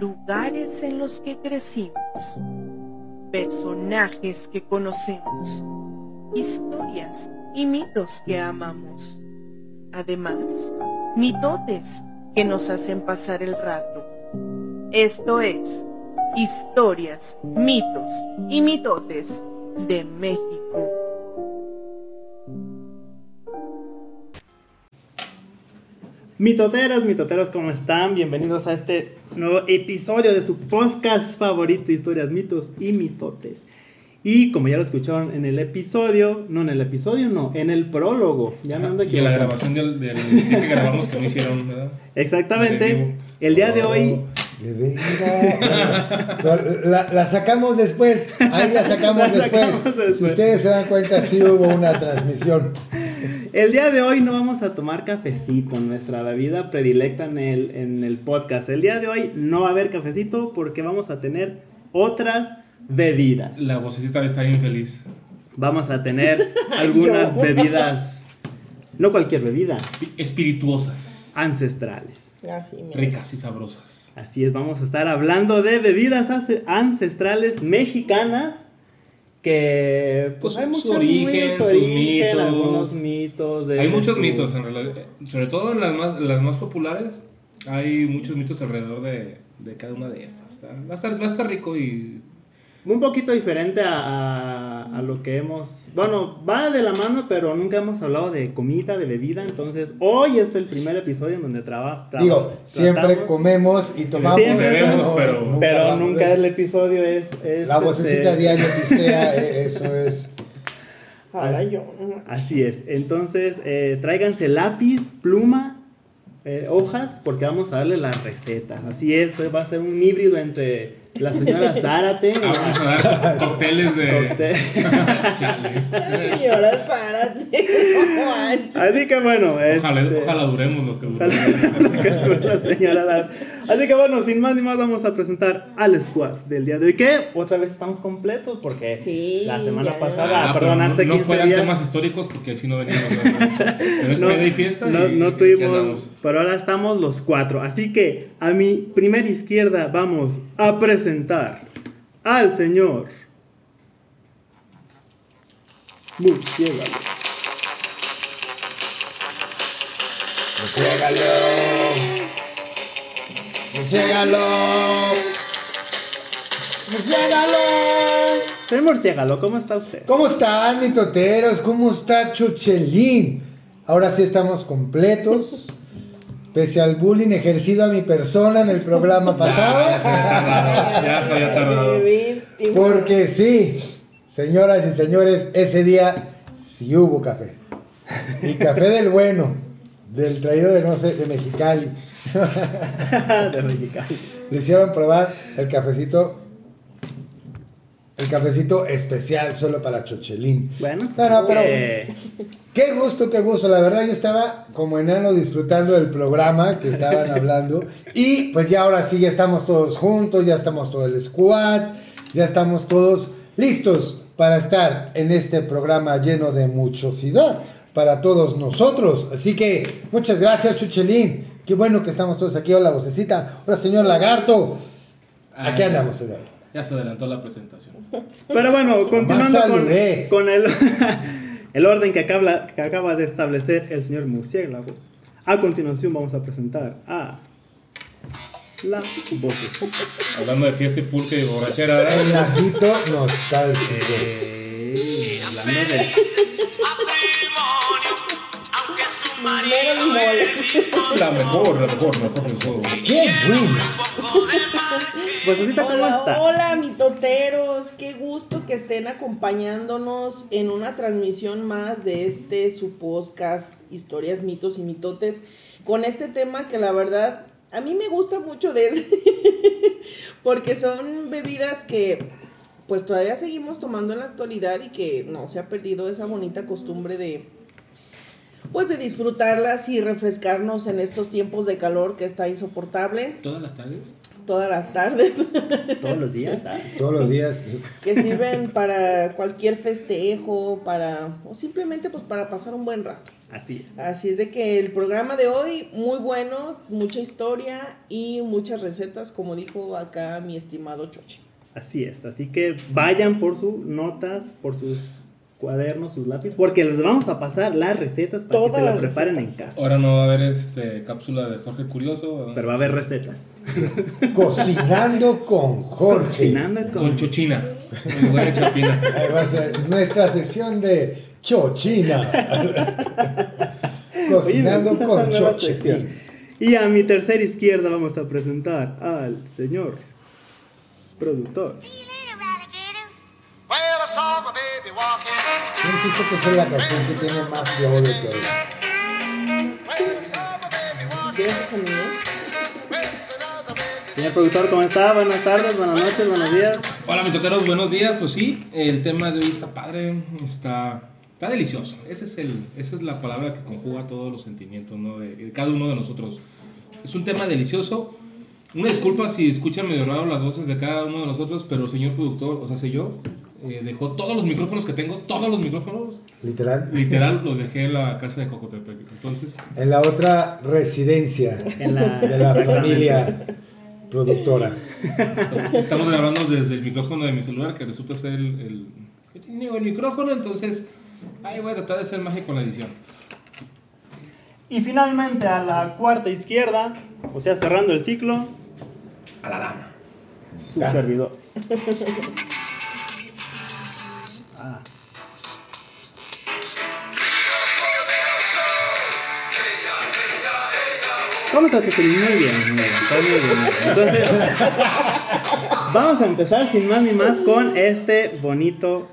lugares en los que crecimos, personajes que conocemos, historias y mitos que amamos. Además, mitotes que nos hacen pasar el rato. Esto es Historias, mitos y mitotes de México. Mitoteros, mitoteros, ¿cómo están? Bienvenidos a este nuevo episodio de su podcast favorito, Historias, mitos y mitotes. Y como ya lo escucharon en el episodio, no en el episodio, no, en el prólogo. Ya no ando Y en la grabación del, del que grabamos que no hicieron, ¿verdad? Exactamente. El día de hoy, De veras. Pero La, la sacamos después. Ahí la sacamos, La después. sacamos después. Si ustedes se dan cuenta, sí hubo una transmisión. El día de hoy no vamos a tomar cafecito, nuestra bebida predilecta en el, en el podcast. El día de hoy no va a haber cafecito porque vamos a tener otras bebidas. La vocecita está bien feliz. Vamos a tener algunas bebidas, no cualquier bebida, Espirituosas, ancestrales. Así, ricas y sabrosas. Así es, vamos a estar hablando de bebidas ancestrales mexicanas que Pues, hay su muchos origen, su sus origen, mitos. algunos mitos. de- Hay muchos su- mitos, en realidad. Sobre todo en las más, las más populares, hay muchos mitos alrededor de, de cada una de estas. Va, a estar, va a estar rico y Un poquito diferente a, a- a lo que hemos... Bueno, va de la mano, pero nunca hemos hablado de comida, de bebida. Entonces, hoy es el primer episodio en donde traba- traba- Digo, siempre comemos y tomamos. Siempre bebemos, pero- Pero hablamos nunca de el episodio es... es, La vocecita este, diaria pistea, eh, eso es. Yo. Así es. Entonces, eh, tráiganse lápiz, pluma, eh, hojas, porque vamos a darle la receta. Así es, va a ser un híbrido entre la señora Zárate. Ah, vamos a dar cócteles de. Cóctel. Párate. No manches. Así que bueno, Ojalá, este, ojalá duremos lo que duremos. la señora Zárate. Así que bueno, sin más ni más, vamos a presentar al squad del día de hoy. Que otra vez estamos completos porque Sí, la semana pasada, Ah, perdón, hace no, 15 no fueran días. temas históricos porque así no veníamos. Pero es peda y fiesta. no, y no tuvimos, pero ahora estamos los cuatro. Así que a mi primera izquierda vamos a presentar al señor Murciélago. Murciégalo. Murciégalo. Murciégalo. Señor Murciélago, ¿cómo está usted? ¿Cómo están, mitoteros? ¿Cómo está Chuchelín? Ahora sí estamos completos. Pese al bullying ejercido a mi persona en el programa pasado. Ya se había tardado. Porque sí, señoras y señores, ese día sí hubo café. Y café del bueno, del traído de, no sé, de Mexicali. de Mexicali. Le hicieron probar el cafecito, el cafecito especial solo para Chochelín. Bueno, No, no, pero- eh, Qué gusto, qué gusto. La verdad yo estaba como enano disfrutando del programa que estaban hablando. Y pues ya ahora sí, ya estamos todos juntos, ya estamos todo el squad, ya estamos todos listos para estar en este programa lleno de muchosidad para todos nosotros. Así que muchas gracias, Chuchelín. Qué bueno que estamos todos aquí. Hola, vocecita. Hola, señor Lagarto. Aquí Ay, andamos el hoy. Ya se adelantó la presentación. pero bueno, continuando con, el, el orden que acaba, que acaba de establecer el señor Murciélago. A continuación vamos a presentar a la vocecita. Hablando de fiesta y pulque y borrachera, ¿verdad? El laguito nostálgico. Eh, hablando de La mejor, la mejor, la mejor. ¡Qué bueno! vocecita, ¿cómo Hola, está? hola, mitoteros. Qué gusto que estén acompañándonos en una transmisión más de este su podcast Historias, mitos y mitotes con este tema que la verdad a mí me gusta mucho de ese porque son bebidas que pues todavía seguimos tomando en la actualidad y que no se ha perdido esa bonita costumbre de pues de disfrutarlas y refrescarnos en estos tiempos de calor que está insoportable ¿Todas las tardes? todas las tardes, Todos los días. ah. Todos los días. que sirven para cualquier festejo, para o simplemente pues para pasar un buen rato. Así es. Así es de que el programa de hoy muy bueno, mucha historia y muchas recetas, como dijo acá mi estimado Choche. Así es. Así que vayan por sus notas, por sus cuadernos, sus lápices, porque les vamos a pasar las recetas para Todas que se las las preparen recetas. en casa. Ahora no va a haber este cápsula de Jorge Curioso. Pero va a haber recetas. Cocinando con Jorge. Cocinando con... Con chochina. En lugar de chapina. Ahí va a ser nuestra sección de chochina. Cocinando Oye, con chochina. Y a mi tercera izquierda vamos a presentar al señor productor. See you later. Well, I saw my baby walking. ¿No insisto que esa es la canción que tiene más flow de todo? Gracias, amigo. Señor productor, ¿cómo está? Buenas tardes, buenas noches, buenos días. Hola, mitoteros, buenos días. Pues sí, el tema de hoy está padre, está, está delicioso. Ese es el, esa es la palabra que conjuga todos los sentimientos ¿no? de, de cada uno de nosotros. Es un tema delicioso. Una disculpa si escuchan medio raro las voces de cada uno de nosotros, pero señor productor, o sea, sé yo, eh, dejó todos los micrófonos que tengo, todos los micrófonos, Literal. literal, los dejé en la casa de Cocotepec. Entonces, En la otra residencia En la, de la familia productora. estamos grabando desde el micrófono de mi celular, que resulta ser el, el, el micrófono, entonces, ahí voy a tratar de ser mágico en la edición. Y finalmente a la cuarta izquierda, o sea, cerrando el ciclo, A la dama. su servidor. ¿Cómo está tu primo? Muy bien, muy bien, muy bien. Entonces, vamos a empezar sin más ni más con este bonito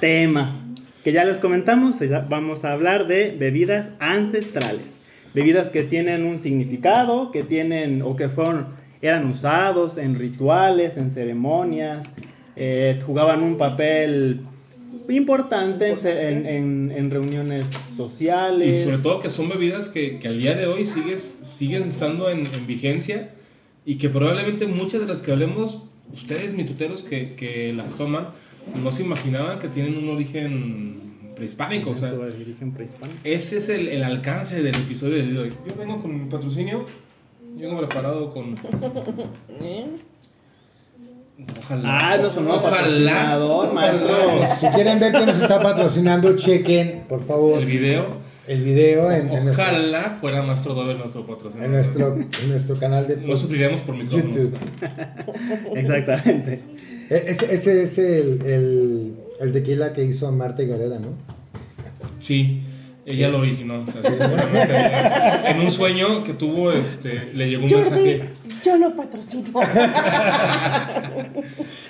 tema. Que ya les comentamos, vamos a hablar de bebidas ancestrales. Bebidas que tienen un significado, que tienen o que fueron, eran usados en rituales, en ceremonias, eh, jugaban un papel importante en en, en- en reuniones sociales. Y sobre todo que son bebidas que, que al día de hoy sigues, siguen estando en, en vigencia y que probablemente muchas de las que hablemos, ustedes mituteros que, que las toman, no se imaginaban que tienen un origen prehispánico. O sea, prehispánico. ese es el, el alcance del episodio de hoy. Yo vengo con mi patrocinio, yo vengo preparado con... Ojalá. Ah, no sonó ojalá, patrocinador, maestro. ojalá. Si quieren ver que nos está patrocinando, chequen, por favor, El video. el video en, en nuestro, Ojalá fuera Maestro Doble nuestro patrocinador. en nuestro, en nuestro canal de No sufriremos por micrófonos. YouTube. Exactamente. E- Ese, ese es el, el, el tequila que hizo Marta y Gareda, ¿no? Sí, ella lo originó. o sea, seguramente en un sueño que tuvo, este, le llegó un Jordi, mensaje. Yo lo patrocino.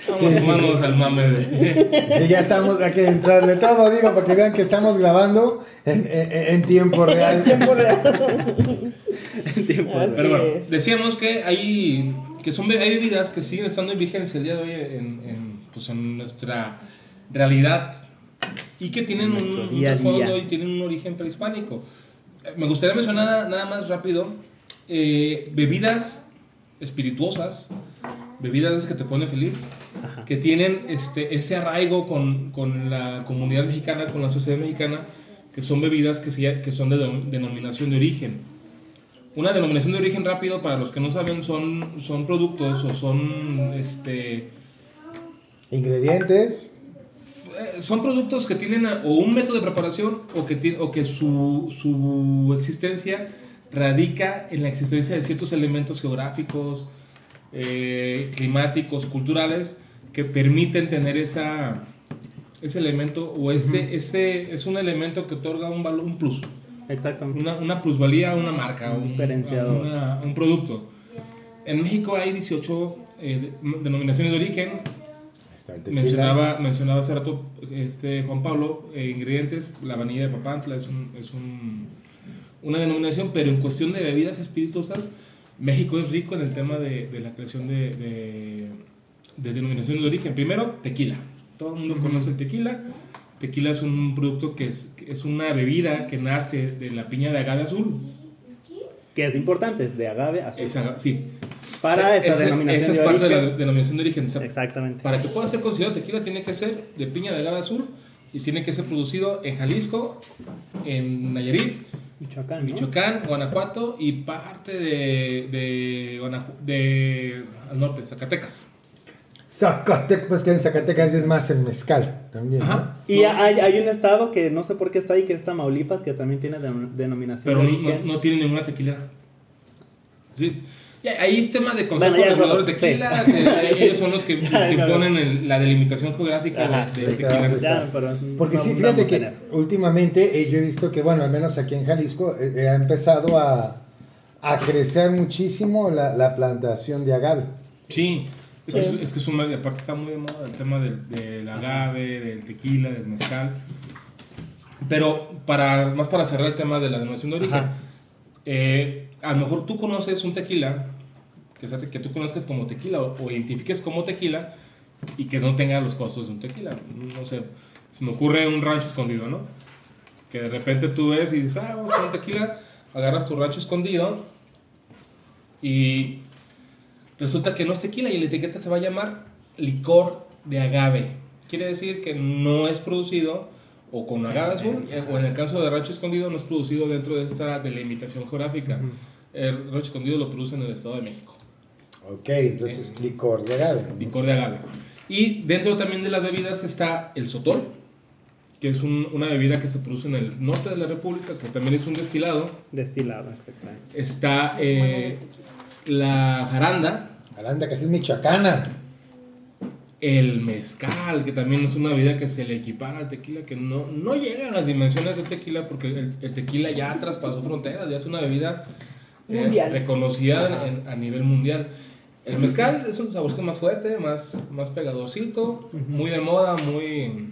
Vamos Sí, sí, humanos sí. al mame de. Sí, ya estamos, hay que entrarle todo, digo, para que vean que estamos grabando en, en- en tiempo real. Tiempo real. En tiempo Así Pero bueno, es. decíamos que hay, que son, hay bebidas que siguen estando en vigencia el día de hoy en, en, pues en nuestra realidad y que tienen un, trasfondo y tienen un origen prehispánico. Eh, Me gustaría mencionar nada, nada más rápido eh, bebidas espirituosas, bebidas que te ponen feliz, Ajá. que tienen este, ese arraigo con, con la comunidad mexicana, con la sociedad mexicana, que son bebidas que, se- que son de denom- denominación de origen. Una denominación de origen rápido, para los que no saben, son, son productos o son, este, Ingredientes. eh, son productos que tienen o un método de preparación o que, o que su, su existencia radica en la existencia de ciertos elementos geográficos, eh, climáticos, culturales, que permiten tener esa, ese elemento o ese, ese es un elemento que otorga un, valor, un plus, Exactamente. una, una plusvalía a una marca, Un un, diferenciador. una- un producto. En México hay 18 eh, de- denominaciones de origen. Mencionaba, mencionaba hace rato este, Juan Pablo, eh, ingredientes, la vanilla de Papantla es, un- es un- una denominación, pero en cuestión de bebidas espirituosas, México es rico en el tema de, de la creación de, de, de denominaciones de origen. Primero, tequila. Todo el mundo conoce el tequila. Tequila es un producto que es, es una bebida que nace de la piña de agave azul. Que es importante, es de agave azul. Es aga- sí. para esta Ese- denominación Esa es de parte de la origen. denominación de origen. O sea, Exactamente. Para que pueda ser considerado tequila tiene que ser de piña de agave azul y tiene que ser producido en Jalisco, en Nayarit, Michoacán, ¿no? Michoacán, Guanajuato y parte de, de, Guanaju- de al norte, Zacatecas. Zacatecas, pues que en Zacatecas es más el mezcal también. ¿no? Ajá. Y No, hay, hay un estado que no sé por qué está ahí, que es Tamaulipas, que también tiene denom- denominación pero de no, origen. no- no tiene ninguna tequila. Sí. Ahí es tema de consejo Bueno, regulador de tequila, ellos son los que, los que el- la delimitación geográfica Ajá, de, de sí, tequila. claro. Ya, pero Porque no sí, fíjate que últimamente eh, yo he visto que, bueno, al menos aquí en Jalisco, eh, eh, ha empezado a, a crecer muchísimo la, la plantación de agave. Sí, es, que Sí. es, es que es una, y aparte está muy de moda el tema del, del agave, del tequila, del mezcal. Pero para, más para cerrar el tema de la denominación de origen, eh, a lo mejor tú conoces un tequila, que, sea- que tú conozcas como tequila o, o identifiques como tequila y que no tenga los costos de un tequila. No sé, se me ocurre un rancho escondido, ¿no? Que de repente tú ves y dices, ah, vamos con un tequila, agarras tu rancho escondido y resulta que no es tequila y la etiqueta se va a llamar licor de agave. Quiere decir que no es producido o con agave azul o en el caso de rancho escondido no es producido dentro de esta delimitación geográfica. El rancho escondido lo produce en el Estado de México, Ok, entonces licor de agave. licor de agave. Y dentro también de las bebidas está el sotol, que es un- una bebida que se produce en el norte de la República, que también es un destilado. Destilado, exactamente. Está eh, la jaranda, Aranda, que es michoacana. El mezcal, que también es una bebida que se le equipara al tequila, que no, no llega a las dimensiones del tequila, porque el, el tequila ya traspasó fronteras, ya es una bebida eh, Mundial. reconocida en- a nivel mundial. El mezcal es un saborcito más fuerte, más, más pegadorcito, muy de moda, muy...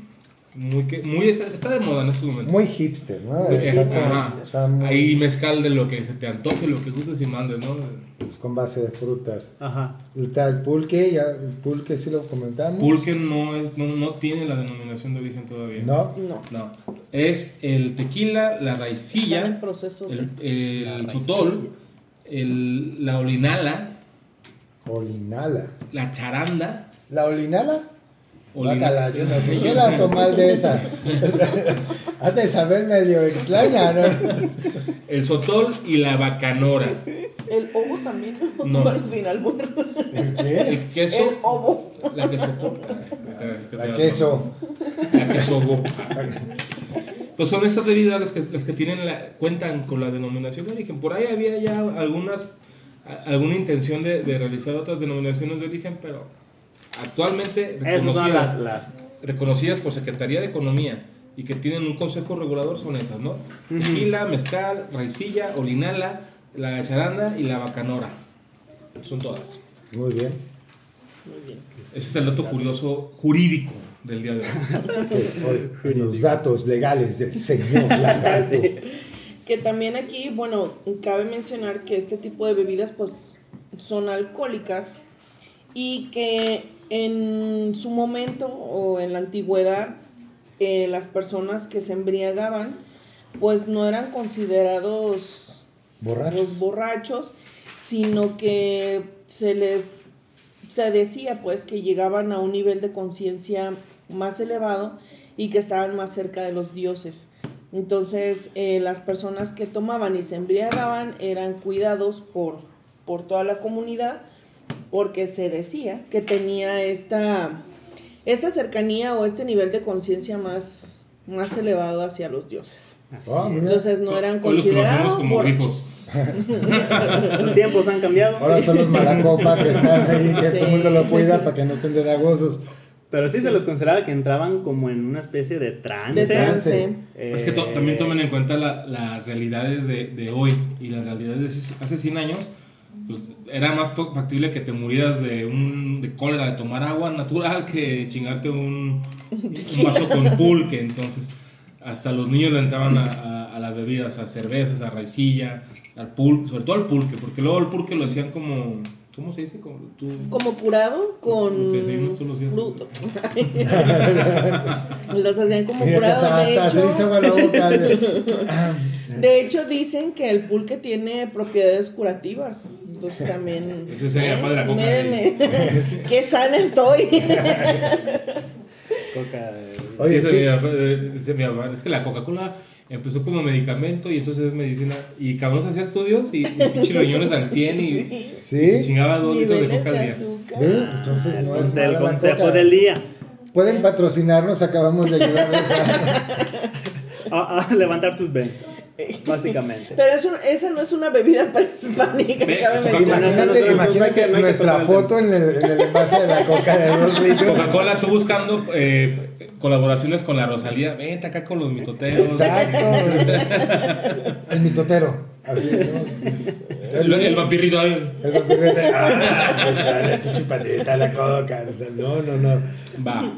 muy, que- muy está, está de moda en estos momentos. Muy hipster, ¿no? Está está muy- Hay mezcal de lo que se te antoje, lo que gustes y mandes, ¿no? pues, con base de frutas. Ajá. Está el pulque, ya el pulque sí lo comentamos. Pulque no, es, no, no tiene la denominación de origen todavía. No, No. No, es el tequila, la en el raicilla, proceso de- el, el sotol, el, la olinala, olinala. la charanda. ¿La olinala? olina- Bácala, yo no quisiera tomar de esa. Antes de saber medio extraña, ¿no? el sotol y la bacanora. El ovo también. No. Sin albur. ¿El qué? El queso, El ovo. la queso. La queso. La queso. Pues son estas bebidas las que, las que tienen la, cuentan con la denominación de origen. Por ahí había ya algunas, alguna intención de, de realizar otras denominaciones de origen, pero actualmente reconocidas, las, las reconocidas por Secretaría de Economía y que tienen un consejo regulador son esas, ¿no? Tequila, mezcal, raicilla, olinala, la charanda y la bacanora. Son todas. Muy bien. Muy bien. Ese es el dato curioso jurídico del día de hoy, los datos legales del señor Lagarto. Que también aquí, bueno, cabe mencionar que este tipo de bebidas pues son alcohólicas y que en su momento o en la antigüedad eh, las personas que se embriagaban pues no eran considerados Borrachos. los borrachos, sino que se les se decía pues que llegaban a un nivel de conciencia más elevado y que estaban más cerca de los dioses. Entonces, eh, las personas que tomaban y se embriagaban eran cuidados por, por toda la comunidad porque se decía que tenía esta, esta cercanía o este nivel de conciencia más, más elevado hacia los dioses. Ah. Entonces no eran considerados como grifos. Los tiempos han cambiado. Ahora sí. son los malacopa que están ahí, que Sí. todo el mundo lo cuida para que no estén de dagosos. Pero sí se los consideraba que entraban como en una especie de trance. De trance. Eh, Es que to- también tomen en cuenta la- las realidades de, de hoy y las realidades de hace- hace 100 años. Pues era más fa- factible que te murieras de, un, de cólera, de tomar agua natural, que chingarte un, un vaso con pulque. Entonces, hasta los niños le entraban a, a- a las bebidas, a cervezas, a raicilla, al pulque, sobre todo al pulque, porque luego el pulque lo hacían como. ¿Cómo se dice? Como tú- como curado con los días. fruto. Los hacían como curado, de hecho. De hecho, dicen que el pulque tiene propiedades curativas. Entonces también. Ese sería ¿eh? papá de la coca. Mírenme, qué sana estoy. Coca, Oye, sí. eh, es que la Coca-Cola empezó como medicamento y entonces es medicina. Y cabrón se hacía estudios y, y pinche riñones al 100 y, Sí. y chingaba dos litros de coca al día. Ve, entonces no es Entonces, mala el consejo coca. del día. Pueden patrocinarnos, acabamos de ayudarles a... A, a levantar sus ventas, básicamente. Pero es un- esa no es una bebida prehispánica. Mencionar. Imagínate, imagínate nuestra foto en el, en el envase de la coca de dos litros. Coca-Cola, tú buscando eh, colaboraciones con la Rosalía. Vente acá con los mitoteros. Exacto. El mitotero. Así, ¿no? El, el vampirrito. ay, El vampiro de, ah, tu chupadita, la coca. O sea, no, no, no. Va.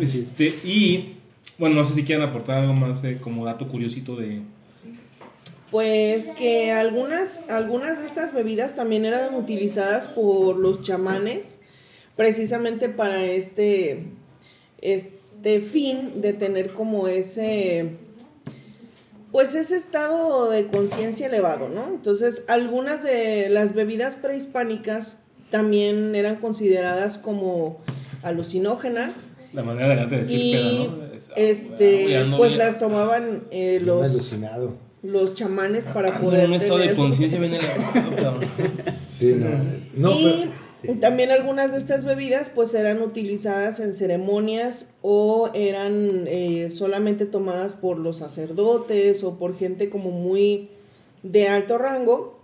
Este, y bueno, no sé si quieren aportar algo más eh, como dato curiosito de. Pues que algunas, algunas de estas bebidas también eran utilizadas por los chamanes precisamente para este, este fin de tener como ese, pues ese estado de conciencia elevado, ¿no? Entonces, algunas de las bebidas prehispánicas también eran consideradas como alucinógenas La manera elegante de decir y peda, ¿no? Es- ah, este, ando pues bien- las tomaban eh, los alucinado. los chamanes para ando poder un estado de conciencia bien elevado, cabrón. Sí, no. No, y pero- también algunas de estas bebidas pues eran utilizadas en ceremonias o eran eh, solamente tomadas por los sacerdotes o por gente como muy de alto rango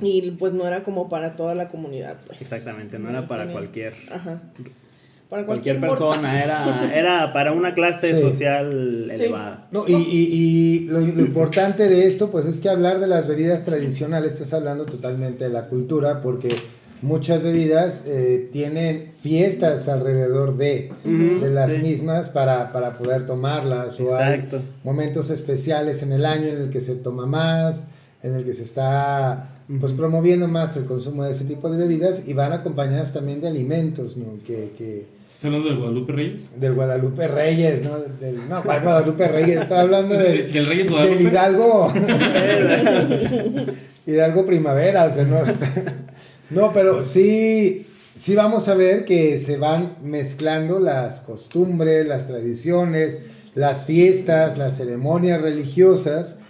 y pues no era como para toda la comunidad pues. Exactamente, no era para Tenía- cualquier Ajá. Para cualquier persona, era, era para una clase Sí. social Sí. elevada. No, y, y- y lo, lo importante de esto, pues es que hablar de las bebidas tradicionales, estás hablando totalmente de la cultura, porque muchas bebidas eh, tienen fiestas alrededor de, las sí. mismas para, para poder tomarlas, o Exacto. hay momentos especiales en el año en el que se toma más, en el que se está pues promoviendo más el consumo de ese tipo de bebidas y van acompañadas también de alimentos, ¿no? Que, que, ¿Estás hablando del Guadalupe Reyes? del Guadalupe Reyes, ¿no? Del, no, ¿cuál Guadalupe Reyes? Estoy hablando del, ¿Del Reyes del Guadalupe? Hidalgo. Hidalgo Primavera, o sea, no está- No, pero sí, sí vamos a ver que se van mezclando las costumbres, las tradiciones, las fiestas, las ceremonias religiosas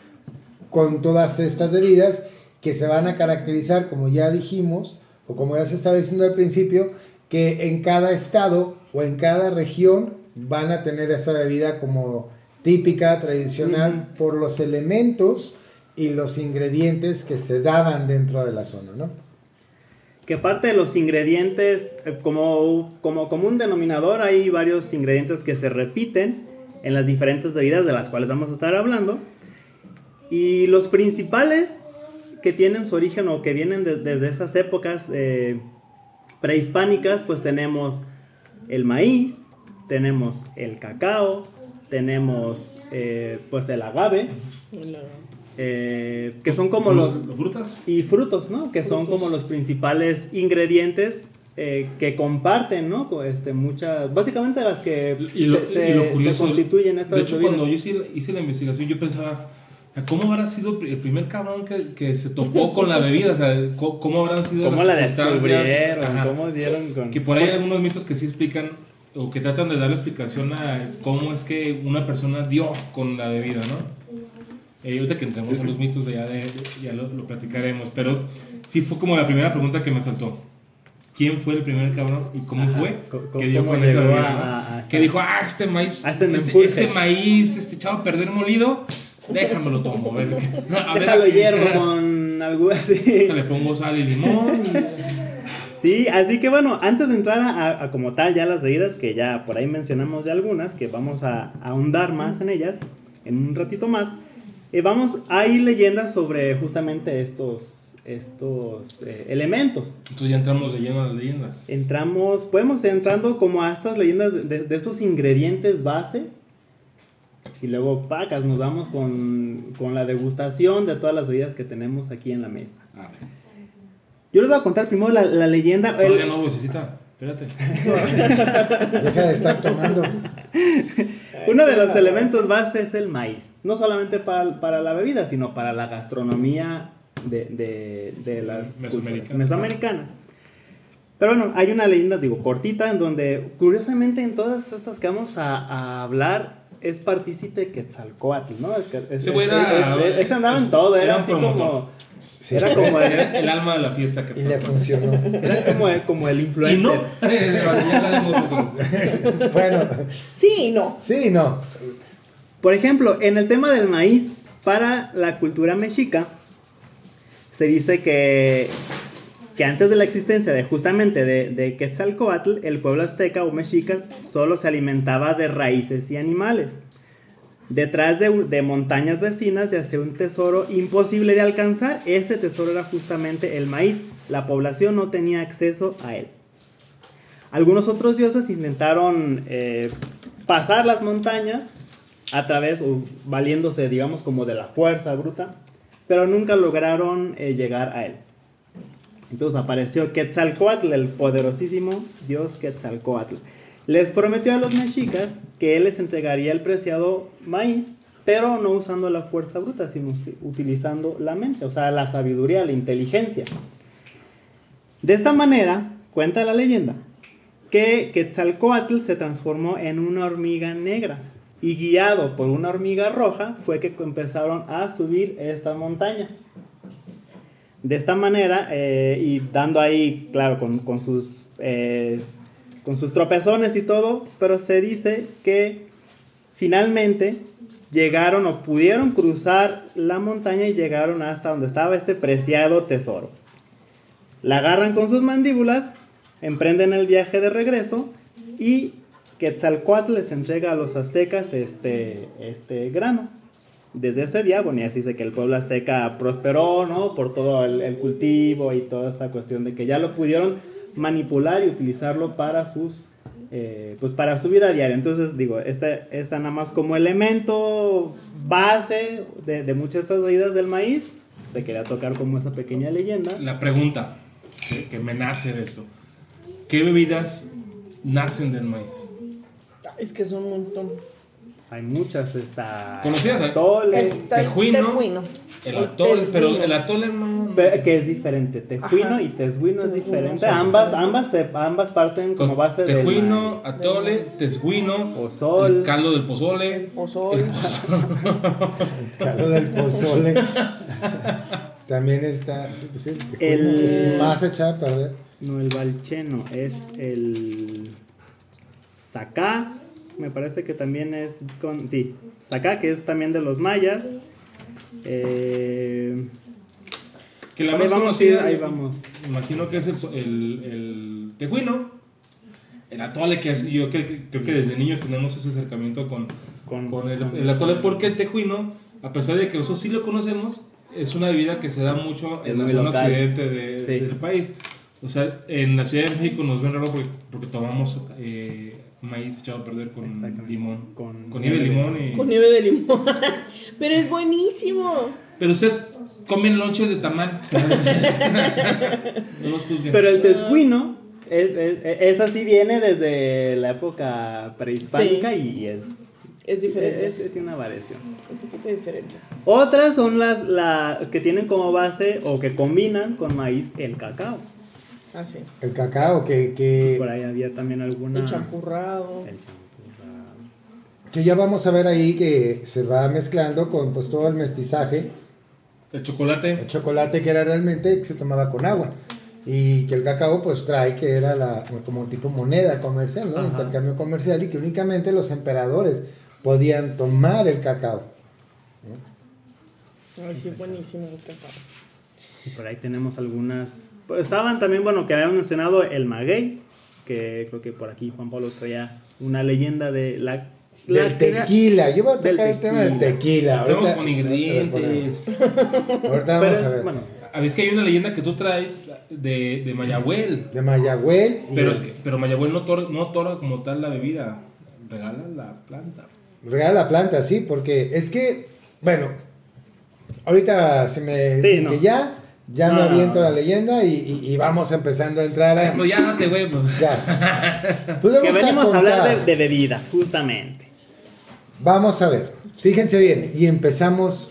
con todas estas bebidas que se van a caracterizar, como ya dijimos, o como ya se estaba diciendo al principio, que en cada estado o en cada región van a tener esa bebida como típica, tradicional, por los elementos y los ingredientes que se daban dentro de la zona, ¿no? Que aparte de los ingredientes, eh, como, como común denominador, hay varios ingredientes que se repiten en las diferentes bebidas de las cuales vamos a estar hablando. Y los principales que tienen su origen o que vienen de- desde esas épocas eh, prehispánicas, pues tenemos el maíz, tenemos el cacao, tenemos eh, pues el agave, eh, que son como los, ¿Los frutas? y frutos, ¿no? Que son como los principales ingredientes eh, que comparten, ¿no? Este, muchas, básicamente las que Y lo, se, se- y lo se curioso, constituyen estas de hecho, bebidas. cuando yo hice, la- hice la investigación, yo pensaba, o sea, ¿cómo habrá sido el primer cabrón que, que se topó con la bebida? O sea, ¿cómo, habrán sido ¿Cómo las la descubrieron? Ajá. ¿Cómo dieron con...? Que por ahí hay algunos mitos que sí explican o que tratan de dar explicación a cómo es que una persona dio con la bebida, ¿no? Eh, ahorita que entremos en los mitos de ya, de, ya lo, lo platicaremos, pero sí fue como la primera pregunta que me saltó. ¿Quién fue el primer cabrón y cómo Ajá, fue co- que dio cómo con esa a- a- que dijo, ah, este maíz, a este este, menjurje". este maíz, este echado a perder molido, déjamelo tomo. A ver, a ver Déjalo aquí. hiervo con algo así. Le pongo sal y limón. Sí, así que bueno, antes de entrar a, a como tal ya las bebidas, que ya por ahí mencionamos ya algunas, que vamos a, a ahondar más en ellas en un ratito más, eh, vamos, hay leyendas sobre justamente estos, estos eh, elementos. Entonces ya entramos de lleno a las leyendas. Entramos, podemos ir entrando como a estas leyendas de, de- estos ingredientes base. Y luego, pacas, nos vamos con, con la degustación de todas las bebidas que tenemos aquí en la mesa. A ver. Yo les voy a contar primero la, la leyenda. Todavía el- no, vocecita. Espérate. Deja de estar tomando. Uno de los elementos base es el maíz. No solamente para, para la bebida, sino para la gastronomía de, de- de las Mesoamericanas. Pero bueno, hay una leyenda, digo, cortita, en donde curiosamente en todas estas que vamos a, a hablar es partícipe Quetzalcoatl, ¿no? Es- Ese güey era- andaba en todo, era, así como... Sí. Era como el, el alma de la fiesta que Y le funcionó. era como el, como el Y influencer. no, de. Bueno, Sí y no. sí, no. Por ejemplo, en el tema del maíz, para la cultura mexica, se dice que, que antes de la existencia de justamente de, de Quetzalcoatl, el pueblo azteca o mexica solo se alimentaba de raíces y animales. Detrás de, de montañas vecinas yacía un tesoro imposible de alcanzar. Ese tesoro era justamente el maíz. La población no tenía acceso a él. Algunos otros dioses intentaron eh, pasar las montañas a través, o valiéndose, digamos, como de la fuerza bruta, pero nunca lograron eh, llegar a él. Entonces apareció Quetzalcoatl, el poderosísimo dios Quetzalcoatl. Les prometió a los mexicas que él les entregaría el preciado maíz, pero no usando la fuerza bruta, sino utilizando la mente, o sea, la sabiduría, la inteligencia. De esta manera, cuenta la leyenda, que Quetzalcoatl se transformó en una hormiga negra y guiado por una hormiga roja fue que empezaron a subir esta montaña. De esta manera, eh, y dando ahí, claro, con, sus, eh, con sus tropezones y todo, pero se dice que finalmente llegaron o pudieron cruzar la montaña y llegaron hasta donde estaba este preciado tesoro. La agarran con sus mandíbulas, emprenden el viaje de regreso y Quetzalcoatl les entrega a los aztecas este, este grano. Desde ese día, bueno, ya se dice que el pueblo azteca prosperó, ¿no? Por todo el, el cultivo y toda esta cuestión de que ya lo pudieron manipular y utilizarlo para sus, eh, pues para su vida diaria. Entonces, digo, esta, esta nada más como elemento base de, de muchas de estas bebidas del maíz, se quería tocar como esa pequeña leyenda. La pregunta que, que me nace de esto: ¿qué bebidas nacen del maíz? Es que son un montón. Hay muchas, está... ¿Conocidas? Atole, Está el tejuino, tejuino. El El atole, pero el atole no. Pero que es diferente, tejuino Ajá. y tesguino es diferente. Ambas, ambas, se- ambas parten como base de tejuino, atole, tesguino, Pozol. el caldo del pozole. Pozol. Caldo del pozole. También está. sí, pues, el tejuino, El- es más echado a perder. No, el balcheno es el sacá. Me parece que también es con. Sí, sacá, que es también de los mayas. Eh, Que la más vamos, conocida, ahí vamos. imagino que es el, el, el tejuino, el atole, que es- yo creo que, creo que desde niños tenemos ese acercamiento con, Con- con, el, atole, porque el tejuino, a pesar de que nosotros sí lo conocemos, es una bebida que se da mucho en la zona local. occidente de- Sí. del país. O sea, en la Ciudad de México nos ven raro porque, porque tomamos eh, maíz echado a perder con limón. Con- Con, nieve de limón y... Con nieve de limón. Pero es buenísimo. Pero ustedes comen lonches de tamal. no los juzguen. Pero el tesguino, es, es- esa sí viene desde la época prehispánica Sí. y es, Es diferente. es- es- tiene una variación. Un poquito diferente. Otras son las la, que tienen como base o que combinan con maíz el cacao. Ah, sí. El cacao, que, que, Por ahí había también alguna. El champurrado. El champurrado. que ya vamos a ver ahí que se va mezclando con pues todo el mestizaje. El chocolate. El chocolate que era realmente que se tomaba con agua. Y que el cacao pues trae que era la, como un tipo moneda comercial, ¿no? Ajá. Intercambio comercial y que únicamente los emperadores podían tomar el cacao. Ay, sí, buenísimo el cacao. Y por ahí tenemos algunas. Estaban también, bueno, que habíamos mencionado el maguey, que creo que por aquí Juan Pablo traía una leyenda de la. la Del era- tequila, yo voy a Del tocar el tema del tequila. Estamos Ahorita, con ingredientes. ahorita vamos es, a ver. bueno, ¿Habéis que hay una leyenda que tú traes de, de Mayagüel? De Mayagüel. y- Pero, es que, pero Mayagüel no otorga, no otorga como tal la bebida. Regala la planta. Regala la planta, sí, porque es que, bueno, ahorita se me Sí, no. que ya, ya me No, no, aviento no. la leyenda y, y- y vamos empezando a entrar a... Pues ya date, güey. Pues. Ya. Pues que vamos venimos a, hablar de, de bebidas, justamente. Vamos a ver, fíjense bien, y empezamos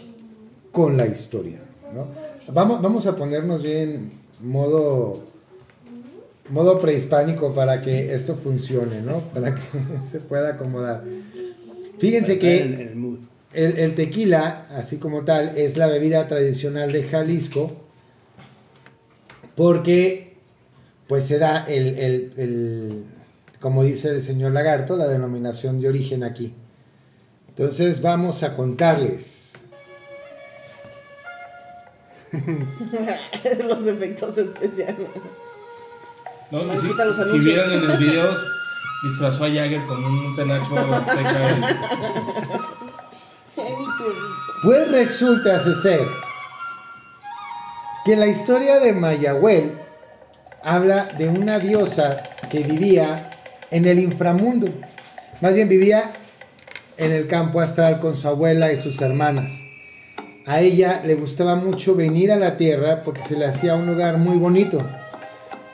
con la historia. ¿no? Vamos, vamos a ponernos bien modo, modo prehispánico para que esto funcione, ¿no? Para que se pueda acomodar. Fíjense que el tequila, así como tal, es la bebida tradicional de Jalisco porque pues se da el, el- el- como dice el señor Lagarto, la denominación de origen aquí. Entonces vamos a contarles. Los efectos especiales. No, si, si vieran en los videos, disfrazó a Jagger con un penacho azteca. Pues resulta ser que la historia de Mayahuel habla de una diosa que vivía en el inframundo. Más bien vivía en el campo astral con su abuela y sus hermanas. A ella le gustaba mucho venir a la tierra porque se le hacía un lugar muy bonito.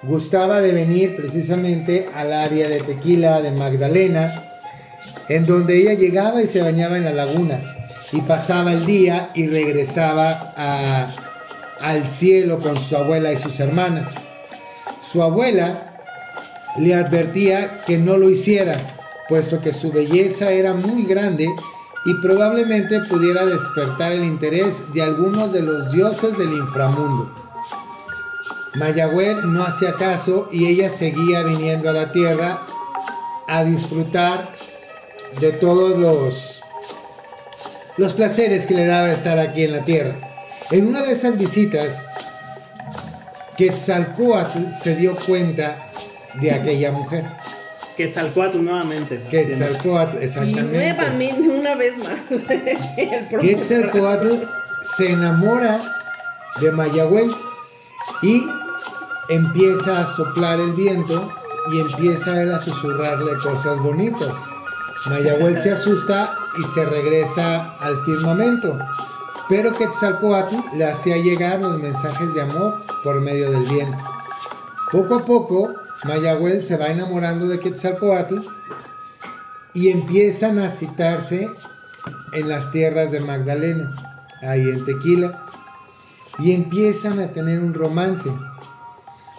Gustaba de venir precisamente al área de Tequila de Magdalena, en donde ella llegaba y se bañaba en la laguna y pasaba el día y regresaba a- al cielo con su abuela y sus hermanas. Su abuela le advertía que no lo hiciera, puesto que su belleza era muy grande y probablemente pudiera despertar el interés de algunos de los dioses del inframundo. Mayagüel no hacía caso y ella seguía viniendo a la tierra a disfrutar de todos los, los placeres que le daba estar aquí en la tierra. En una de esas visitas, Quetzalcóatl se dio cuenta de aquella mujer. Quetzalcoatl nuevamente. Quetzalcóatl, Y exactamente. nuevamente, una vez más. el. Quetzalcóatl se enamora de Mayagüel y empieza a soplar el viento y empieza él a susurrarle cosas bonitas. Mayagüel se asusta y se regresa al firmamento. Pero Quetzalcóatl le hacía llegar los mensajes de amor por medio del viento. Poco a poco, Mayagüel se va enamorando de Quetzalcóatl y empiezan a citarse en las tierras de Magdalena, ahí en Tequila, y empiezan a tener un romance.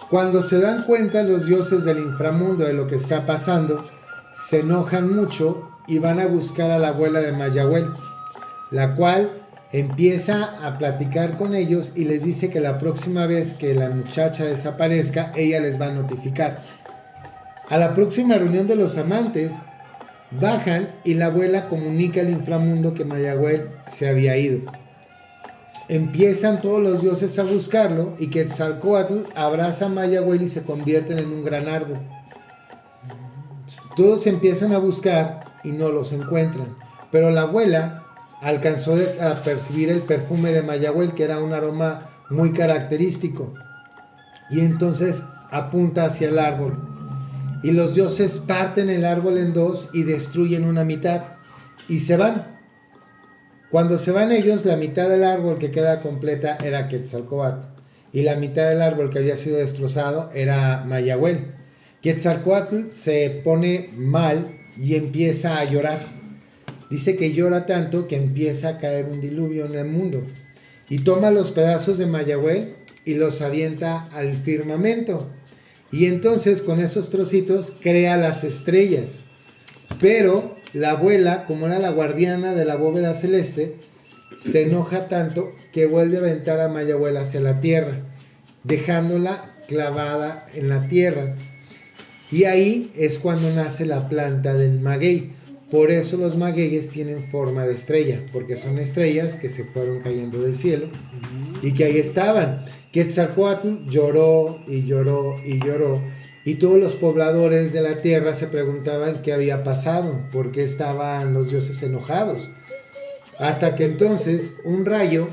Cuando se dan cuenta los dioses del inframundo de lo que está pasando, se enojan mucho y van a buscar a la abuela de Mayagüel, la cual empieza a platicar con ellos y les dice que la próxima vez que la muchacha desaparezca, ella les va a notificar. A la próxima reunión de los amantes, bajan y la abuela comunica al inframundo que Mayagüel se había ido. Empiezan todos los dioses a buscarlo y Quetzalcóatl abraza a Mayagüel y se convierten en un gran árbol. Todos empiezan a buscar y no los encuentran, pero la abuela alcanzó a percibir el perfume de Mayagüel, que era un aroma muy característico, y entonces apunta hacia el árbol. Y los dioses parten el árbol en dos y destruyen una mitad y se van. Cuando se van ellos, la mitad del árbol que queda completa era Quetzalcóatl y la mitad del árbol que había sido destrozado era Mayagüel. Quetzalcóatl se pone mal y empieza a llorar. Dice que llora tanto que empieza a caer un diluvio en el mundo y toma los pedazos de Mayagüel y los avienta al firmamento. Y entonces con esos trocitos crea las estrellas. Pero la abuela, como era la guardiana de la bóveda celeste, se enoja tanto que vuelve a aventar a Mayagüel hacia la tierra, dejándola clavada en la tierra. Y ahí es cuando nace la planta del maguey. Por eso los magueyes tienen forma de estrella, porque son estrellas que se fueron cayendo del cielo y que ahí estaban. Quetzalcóatl lloró y lloró y lloró. Y todos los pobladores de la tierra se preguntaban qué había pasado, por qué estaban los dioses enojados. Hasta que entonces un rayo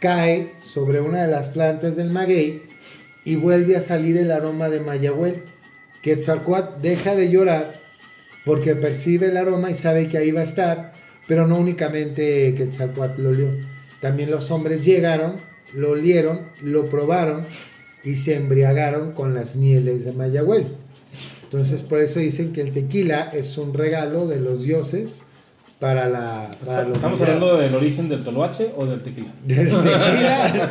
cae sobre una de las plantas del maguey y vuelve a salir el aroma de Mayagüel. Quetzalcóatl deja de llorar porque percibe el aroma y sabe que ahí va a estar, pero no únicamente Quetzalcóatl lo olió. También los hombres llegaron, lo olieron, lo probaron y se embriagaron con las mieles de Mayagüel. Entonces por eso dicen que el tequila es un regalo de los dioses para la. Para ¿Estamos hablando del origen del toloache o del tequila? Del tequila.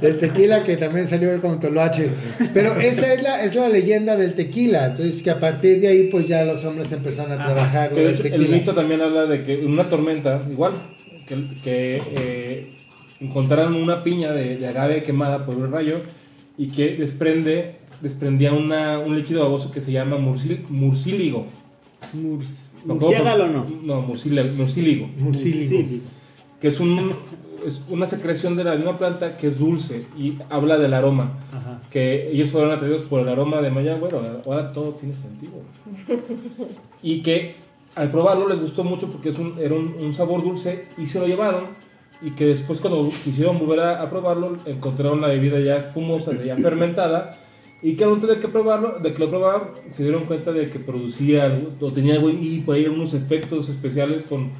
del tequila que también salió con toloache. Pero esa es la, es la leyenda del tequila. Entonces que a partir de ahí pues ya los hombres empezaron a trabajar Que lo de del hecho, el mito también habla de que en una tormenta, igual, que, que eh, encontraron una piña de, de agave quemada por un rayo y que desprende, desprendía una, un líquido baboso que se llama murcil- murcíligo. Murciégalo no. No, murcíle- murcíligo. Que es, un, es una secreción de la misma planta que es dulce y habla del aroma. Ajá. que ellos fueron atraídos por el aroma de Maya, bueno, ahora todo tiene sentido. Y que al probarlo les gustó mucho porque es un, era un, un sabor dulce y se lo llevaron y que después cuando quisieron volver a, a probarlo encontraron la bebida ya espumosa, ya fermentada y que al momento de que probarlo, de que lo probaban, se dieron cuenta de que producía algo, o tenía algo y por ahí unos efectos especiales con,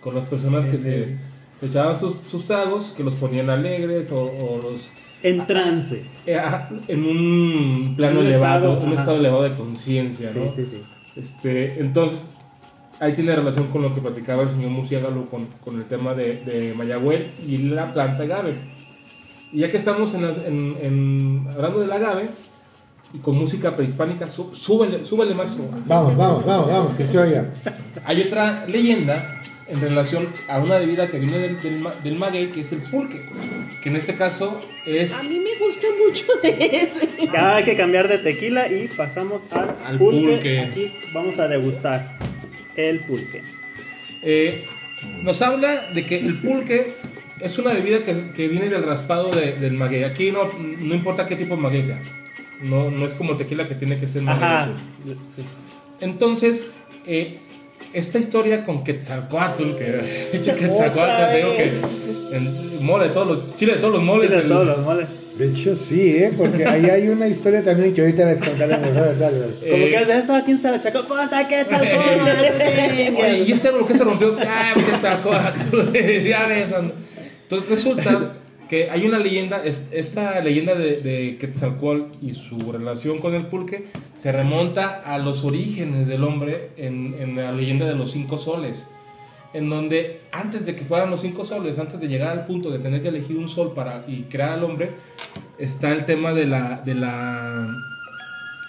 con las personas que se echaban sus, sus tragos, que los ponían alegres o, o los En trance. eh, ajá, en un plano En un elevado, estado, un ajá. estado elevado de conciencia, Sí, ¿no? sí, sí. Este, entonces, ahí tiene relación con lo que platicaba el señor Murciélago con, con el tema de, de Mayagüel y la planta agave. Y ya que estamos en, la- en- en- hablando del agave y con música prehispánica, sú- súbele, súbele más. Vamos, vamos, vamos, vamos, que se oiga. Hay otra leyenda en relación a una bebida que viene del, del, del maguey, que es el pulque, que en este caso es... A mí me gusta mucho de ese. Ya hay que cambiar de tequila y pasamos al, Al pulque. pulque. Aquí vamos a degustar el pulque. Eh, nos habla de que el pulque es una bebida que, que viene del raspado de- del maguey. Aquí no, no importa qué tipo de maguey sea. No, no es como tequila que tiene que ser maguey. Ajá. Entonces, eh, esta historia con Quetzalcoatl, que Quetzalcoatl, digo que el mole de todos los, chile de todos los moles. Sí, de el- todos los moles. De hecho, sí, ¿eh? Porque ahí hay una historia también que ahorita les contaremos. Dale, dale. Como eh, que es de esto, ¿a quién se la chacó? Cosa que Oye, ¿y este que se rompió? Ah, Quetzalcóatl. ya ves. Entonces resulta que hay una leyenda, es- esta leyenda de, de Quetzalcóatl y su relación con el pulque se remonta a los orígenes del hombre en, en la leyenda de los cinco soles. En donde antes de que fueran los cinco soles, antes de llegar al punto de tener que elegir un sol para y crear al hombre, está el tema de la, de la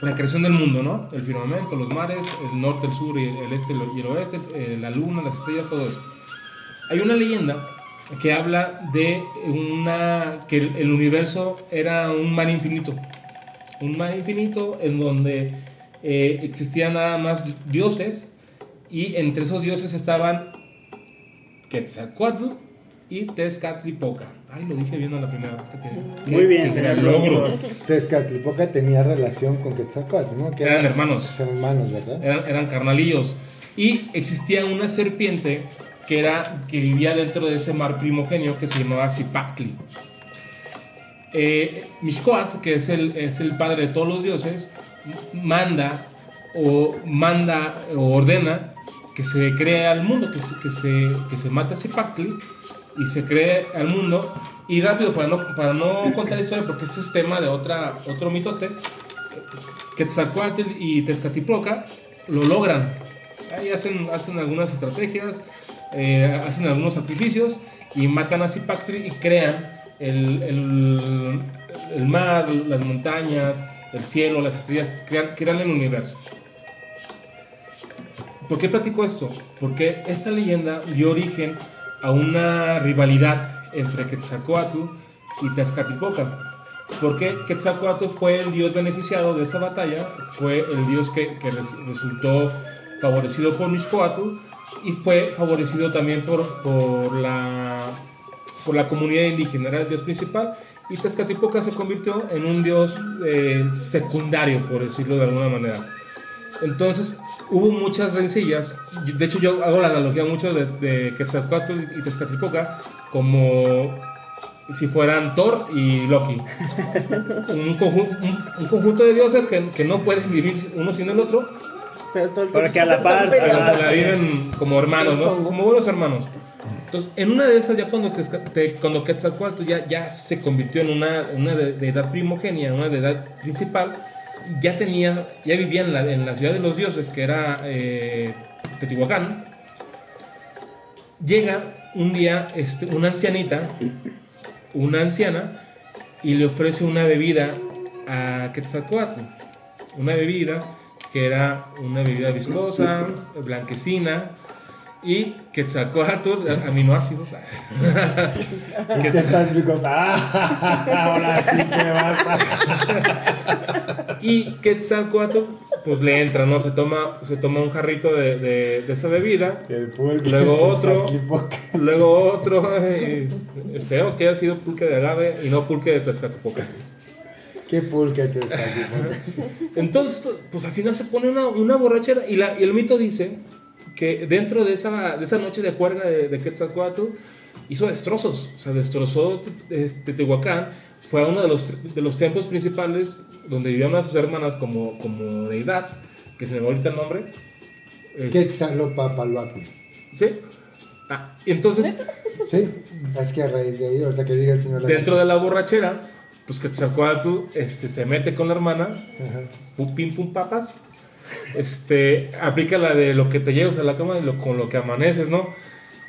la creación del mundo, ¿no? El firmamento, los mares, el norte, el sur, y el este y el oeste, eh, la luna, las estrellas, todo eso. Hay una leyenda que habla de una que el, el universo era un mar infinito, un mar infinito en donde eh, existían nada más dioses y entre esos dioses estaban Quetzalcoatl y Tezcatlipoca. Ay, lo dije bien a la primera. que- Muy que- bien, que era señor logro. Tezcatlipoca tenía relación con Quetzalcóatl, ¿no? Que Eran hermanos. Eran hermanos, ¿verdad? eran, eran carnalillos. Y existía una serpiente que, era, que vivía dentro de ese mar primogenio que se llamaba Zipactli. Eh, Mixcoatl, que es el, es el padre de todos los dioses, manda o manda o ordena que se cree al mundo, que se, que se, que se mate a Zipactli y se cree al mundo. Y rápido, para no, para no contar la historia, porque ese es tema de otra, otro mitote, Quetzalcoatl y Tezcatlipoca lo logran. Ahí hacen, hacen algunas estrategias, eh, hacen algunos sacrificios y matan a Zipactli y crean el, el, el mar, las montañas, el cielo, las estrellas, crean, crean el universo. ¿Por qué platico esto? Porque esta leyenda dio origen a una rivalidad entre Quetzalcoatl y Tezcatlipoca. Porque Quetzalcoatl fue el dios beneficiado de esa batalla, fue el dios que, que res- resultó favorecido por Mixcoatl y fue favorecido también por, por, la, por la comunidad indígena, era el dios principal. Y Tezcatlipoca se convirtió en un dios eh, secundario, por decirlo de alguna manera. Entonces hubo muchas rencillas. De hecho, yo hago la analogía mucho de, de Quetzalcoatl y Tezcatlipoca como si fueran Thor y Loki. un, conjun- un- un conjunto de dioses que, que no pueden vivir uno sin el otro, Pero todo el Porque tiempo a la par- peleando. se la viven como hermanos, ¿no? Como buenos hermanos. Entonces, en una de esas, ya cuando, Tezca- te- cuando Quetzalcoatl ya, ya se convirtió en una, una de- deidad primogenia, una deidad principal, ya tenía, ya vivía en la, en la ciudad de los dioses, que era eh, Teotihuacán, llega un día este, una ancianita, una anciana, y le ofrece una bebida a Quetzalcoatl. Una bebida que era una bebida viscosa, blanquecina, y Quetzalcoatl, aminoácidos. Y te picando. Ah, ahora sí te vas a. Y Quetzalcoatl, pues le entra, ¿no? Se toma, se toma un jarrito de, de- de esa bebida. El pulque Luego otro. Luego otro, eh, esperemos que haya sido pulque de agave y no pulque de Tezcatlipoca. ¿Qué pulque te equivoca? Entonces, pues, pues, al final se pone una, una borrachera y, la- y el mito dice que dentro de esa, de esa noche de juerga de, de Quetzalcoatl hizo destrozos, o sea, destrozó Te- Teotihuacán, fue a uno de los, de los templos principales donde vivían a sus hermanas como, como deidad, que se me va ahorita el nombre. Quetzalopapaloaco. ¿Sí? Ah, entonces, Sí, es que a raíz de ahí, ahorita que diga el señor. dentro de la borrachera, pues Quetzalcoatl este, se mete con la hermana Ajá. pum, pim, pum, papas. Este, aplica la de lo que te llevas a la cama y lo, con lo que amaneces, ¿no?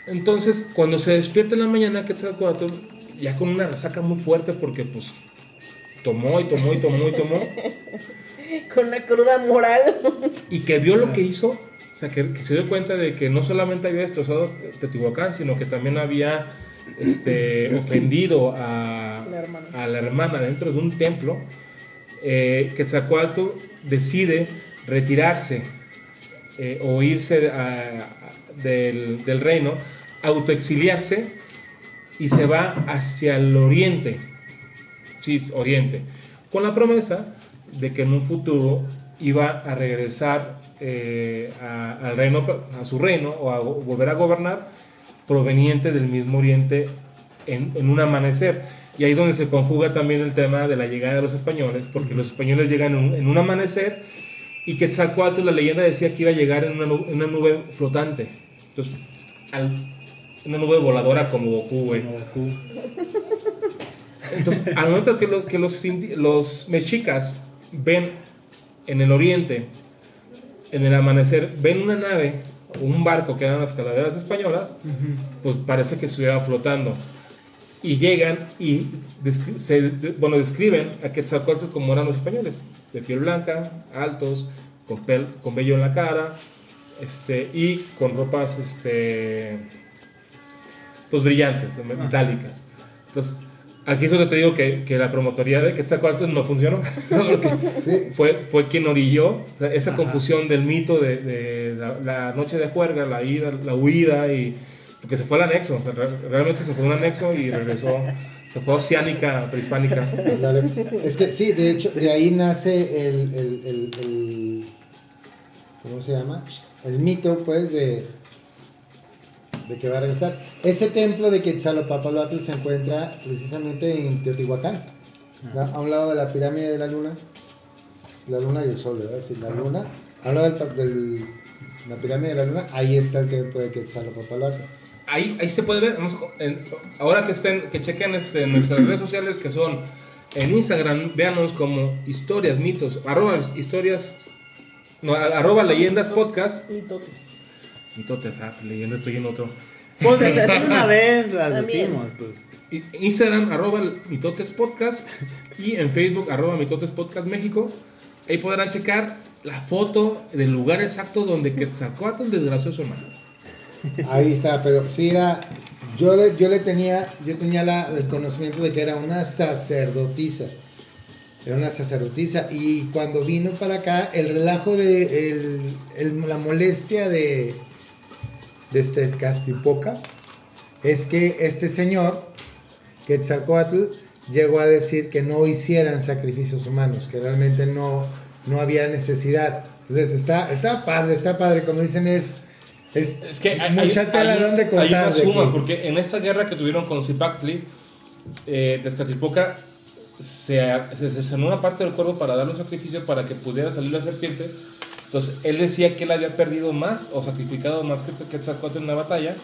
Entonces, cuando se despierta en la mañana, Quetzalcoatl, ya con una resaca muy fuerte porque, pues, tomó y tomó y tomó y tomó, Con una cruda moral. y que vio lo que hizo, o sea, que, que se dio cuenta de que no solamente había destrozado Teotihuacán, sino que también había este, ofendido a La hermana. a la hermana dentro de un templo, eh, Quetzalcoatl decide retirarse eh, o irse a- a- del, del reino, autoexiliarse y se va hacia el oriente, sí, oriente, con la promesa de que en un futuro iba a regresar eh, a, al reino, a su reino o a volver a gobernar proveniente del mismo oriente en, en un amanecer. Y ahí es donde se conjuga también el tema de la llegada de los españoles, porque los españoles llegan en un, en un amanecer y Quetzalcoatl, la leyenda decía que iba a llegar en una, nu- en una nube flotante. Entonces, al- una nube voladora como Goku, güey. Entonces, al momento que, lo- que los, los mexicas ven en el oriente, en el amanecer, ven una nave un barco que eran las calaveras españolas, pues parece que estuviera flotando. Y llegan y descri- se, de- bueno, describen a Quetzalcoatl como eran los españoles, de piel blanca, altos, con, pel- con vello en la cara, este, y con ropas este, pues brillantes, metálicas. Entonces, aquí es donde te digo que, que la promotoría de Quetzalcoatl no funcionó, porque Sí, fue, fue quien orilló o sea, esa confusión del mito de, de la, la noche de juerga, la ida, la huida y porque se fue al anexo, o sea, re- realmente se fue a un anexo y regresó, se fue a oceánica, prehispánica. Es que sí, de hecho, de ahí nace el, el, el, el- ¿cómo se llama? El mito, pues, de, de que va a regresar. Ese templo de Quetzalopapaloatl se encuentra precisamente en Teotihuacán, ¿no? a un lado de la pirámide de la luna, la luna y el sol, ¿verdad? Sí, la luna, a un lado del- la pirámide de la luna, ahí está el templo de Quetzalopapaloatl. Ahí, ahí se puede ver, ahora que estén, que chequen este, nuestras redes sociales que son en Instagram, véanos como historias, mitos, arroba historias, no, arroba leyendas podcast, Mitotes. Mitotes, ah, leyendas estoy en otro. Pues de una vez las También. decimos, pues. Instagram, arroba mitotes podcast y en Facebook, arroba mitotes podcast México. Ahí podrán checar la foto del lugar exacto donde Quetzalcoatl desgració a su hermano. Ahí está, pero sí era. Yo le, yo le tenía, yo tenía la- el conocimiento de que era una sacerdotisa. Era una sacerdotisa. Y cuando vino para acá, el relajo de el- el- la molestia de, de este Castipoca es que este señor, Quetzalcoatl, llegó a decir que no hicieran sacrificios humanos, que realmente no, no había necesidad. Entonces está, está padre, está padre, como dicen, es, es, Es que hay, mucha hay- tela hay- donde hay contar. una de suma, porque en esta guerra que tuvieron con Zipactli, eh, Tezcatlipoca se, se cercenó una parte del cuerpo para darle un sacrificio para que pudiera salir la serpiente. Entonces él decía que él había perdido más o sacrificado más que Quetzalcóatl en la batalla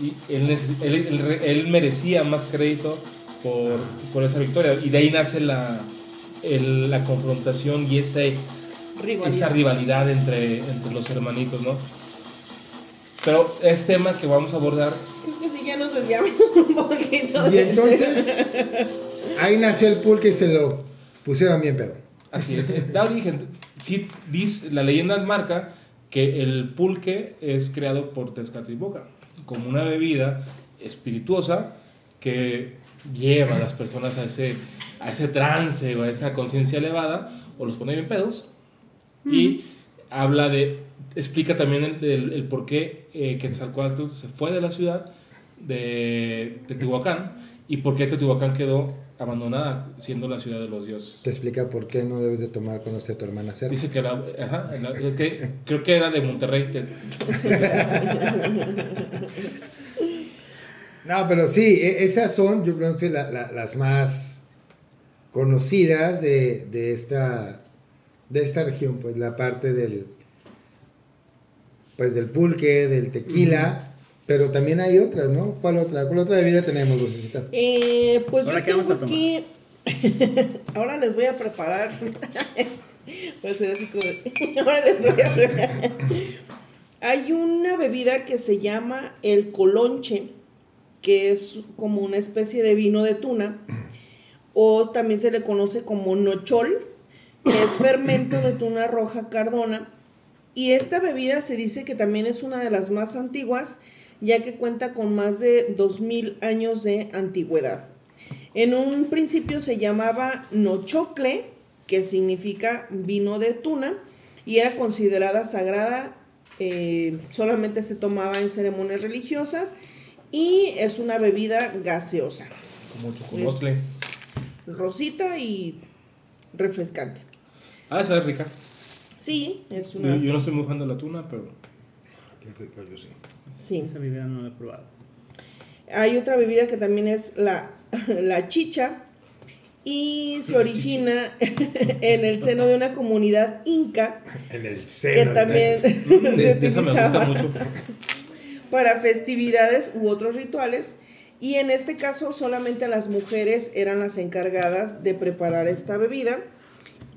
y él, él, él- él merecía más crédito por, por esa victoria. Y de ahí nace la, el- la confrontación y ese, Rivalidad. esa rivalidad entre, entre los hermanitos, ¿no? Pero es tema que vamos a abordar Creo que sí, ya nos desviamos un poquito. Y entonces, ahí nació el pulque y se lo pusieron bien pedo. Así es. Da origen. Sí, dice, la leyenda marca que el pulque es creado por Tezcatlipoca como una bebida espirituosa que lleva a las personas a ese, a ese trance o a esa conciencia elevada o los pone bien pedos y habla de explica también el, por qué eh, Quetzalcóatl se fue de la ciudad de Teotihuacán y por qué Teotihuacán quedó abandonada siendo la ciudad de los dioses. Te explica por qué no debes de tomar cuando esté tu hermana cerca. Dice que ajá, la- es que creo que era de Monterrey. te- No, pero sí, e- esas son, yo creo que la- la- las más conocidas de, de esta de esta región, pues la parte del pues del pulque, del tequila, pero también hay otras, ¿no? ¿Cuál otra? ¿Cuál otra bebida tenemos, Lucecita? Eh, pues ¿Ahora yo qué vamos tengo a tomar? aquí. Ahora les voy a preparar. Puede ser así como. Ahora les voy a preparar. Hay una bebida que se llama el colonche, que es como una especie de vino de tuna, o también se le conoce como nochol, que es fermento de tuna roja cardona. Y esta bebida se dice que también es una de las más antiguas, ya que cuenta con más de 2000 años de antigüedad. En un principio se llamaba nochocle, que significa vino de tuna, y era considerada sagrada, eh, solamente se tomaba en ceremonias religiosas, y es una bebida gaseosa. Como chocolate. Rosita y refrescante. Ah, esa es rica. Sí, es Yo, una... yo no soy muy fan de la tuna, pero. Sí. Esa bebida no la he probado. Hay otra bebida que también es la, la chicha y se origina en el seno de una comunidad inca En el que seno. también se De, utilizaba mucho. para festividades u otros rituales y en este caso solamente las mujeres eran las encargadas de preparar esta bebida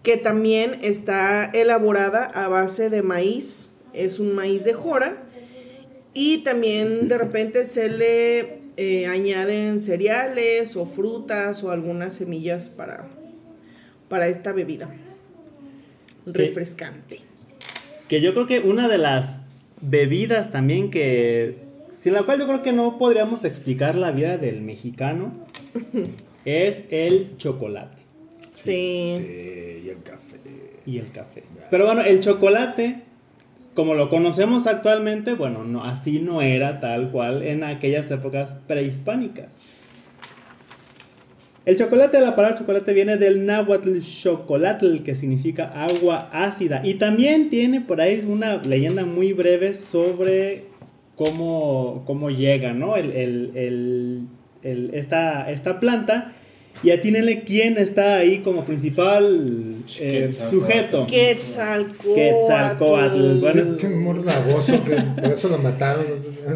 que también está elaborada a base de maíz, es un maíz de jora y también de repente se le eh, añaden cereales o frutas o algunas semillas para, para esta bebida refrescante. Que yo creo que una de las bebidas también que. Sin la cual yo creo que no podríamos explicar la vida del mexicano. es el chocolate Sí. Sí, y el café. y el café. Pero bueno, el chocolate, como lo conocemos actualmente, bueno, no, así no era tal cual en aquellas épocas prehispánicas. El chocolate, la palabra chocolate viene del náhuatl chocolatl, que significa agua ácida. Y también tiene por ahí una leyenda muy breve sobre cómo, cómo llega, ¿no? El, el- el- esta, esta planta. Y atínenle quién está ahí como principal eh, Quetzalcóatl. sujeto. Quetzalcóatl. Quetzalcóatl. Bueno, Este mordagoso que por eso lo mataron.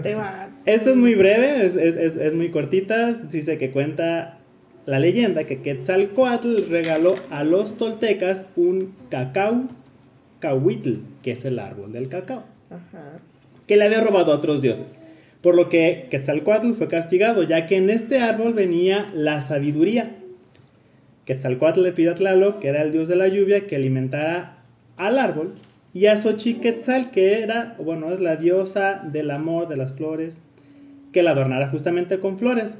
Te va. Esta es muy breve, es, es- es- es muy cortita. Dice que cuenta la leyenda que Quetzalcoatl regaló a los toltecas un cacao cahuitl, que es el árbol del cacao, Ajá. que le había robado a otros dioses. Por lo que Quetzalcoatl fue castigado, ya que en este árbol venía la sabiduría. Quetzalcoatl le pidió a Tlaloc, que era el dios de la lluvia, que alimentara al árbol, y a Xochiquetzal, que era, bueno, es la diosa del amor, de las flores, que la adornara justamente con flores.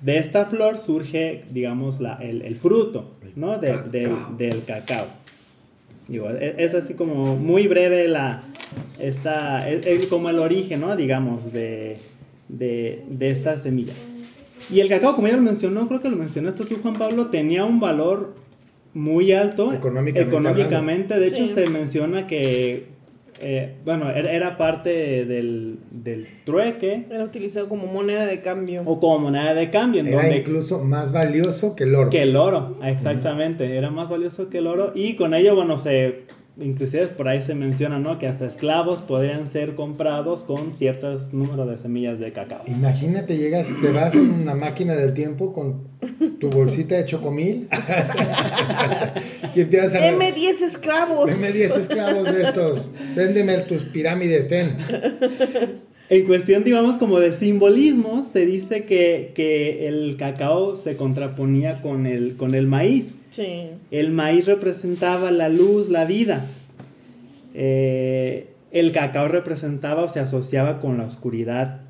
De esta flor surge, digamos, la, el, el fruto, ¿no? De- del- cacao. del cacao. Digo, e- es, así como muy breve la, esta, es, es como el origen, ¿no? Digamos, de, de, de esta semilla. Y el cacao, como ya lo mencionó, creo que lo mencionaste tú, Juan Pablo, tenía un valor muy alto Económicamente económicamente. De hecho, Sí. se menciona que, eh, bueno, era, era parte del, del trueque Era utilizado como moneda de cambio. o como moneda de cambio, en Era donde incluso más valioso que el oro. que el oro, exactamente, era más valioso que el oro y con ello, bueno, se, inclusive por ahí se menciona, ¿no? Que hasta esclavos podrían ser comprados con ciertos números de semillas de cacao. Imagínate, llegas, te vas en una máquina del tiempo con tu bolsita de chocomil y empiezas a... Deme 10 esclavos. Deme 10 esclavos de estos, véndeme tus pirámides, ten. En cuestión, digamos, como de simbolismo, se dice que, que el cacao se contraponía con el, con el maíz. Sí. El maíz representaba la luz, la vida. Eh, el cacao representaba o se asociaba con la oscuridad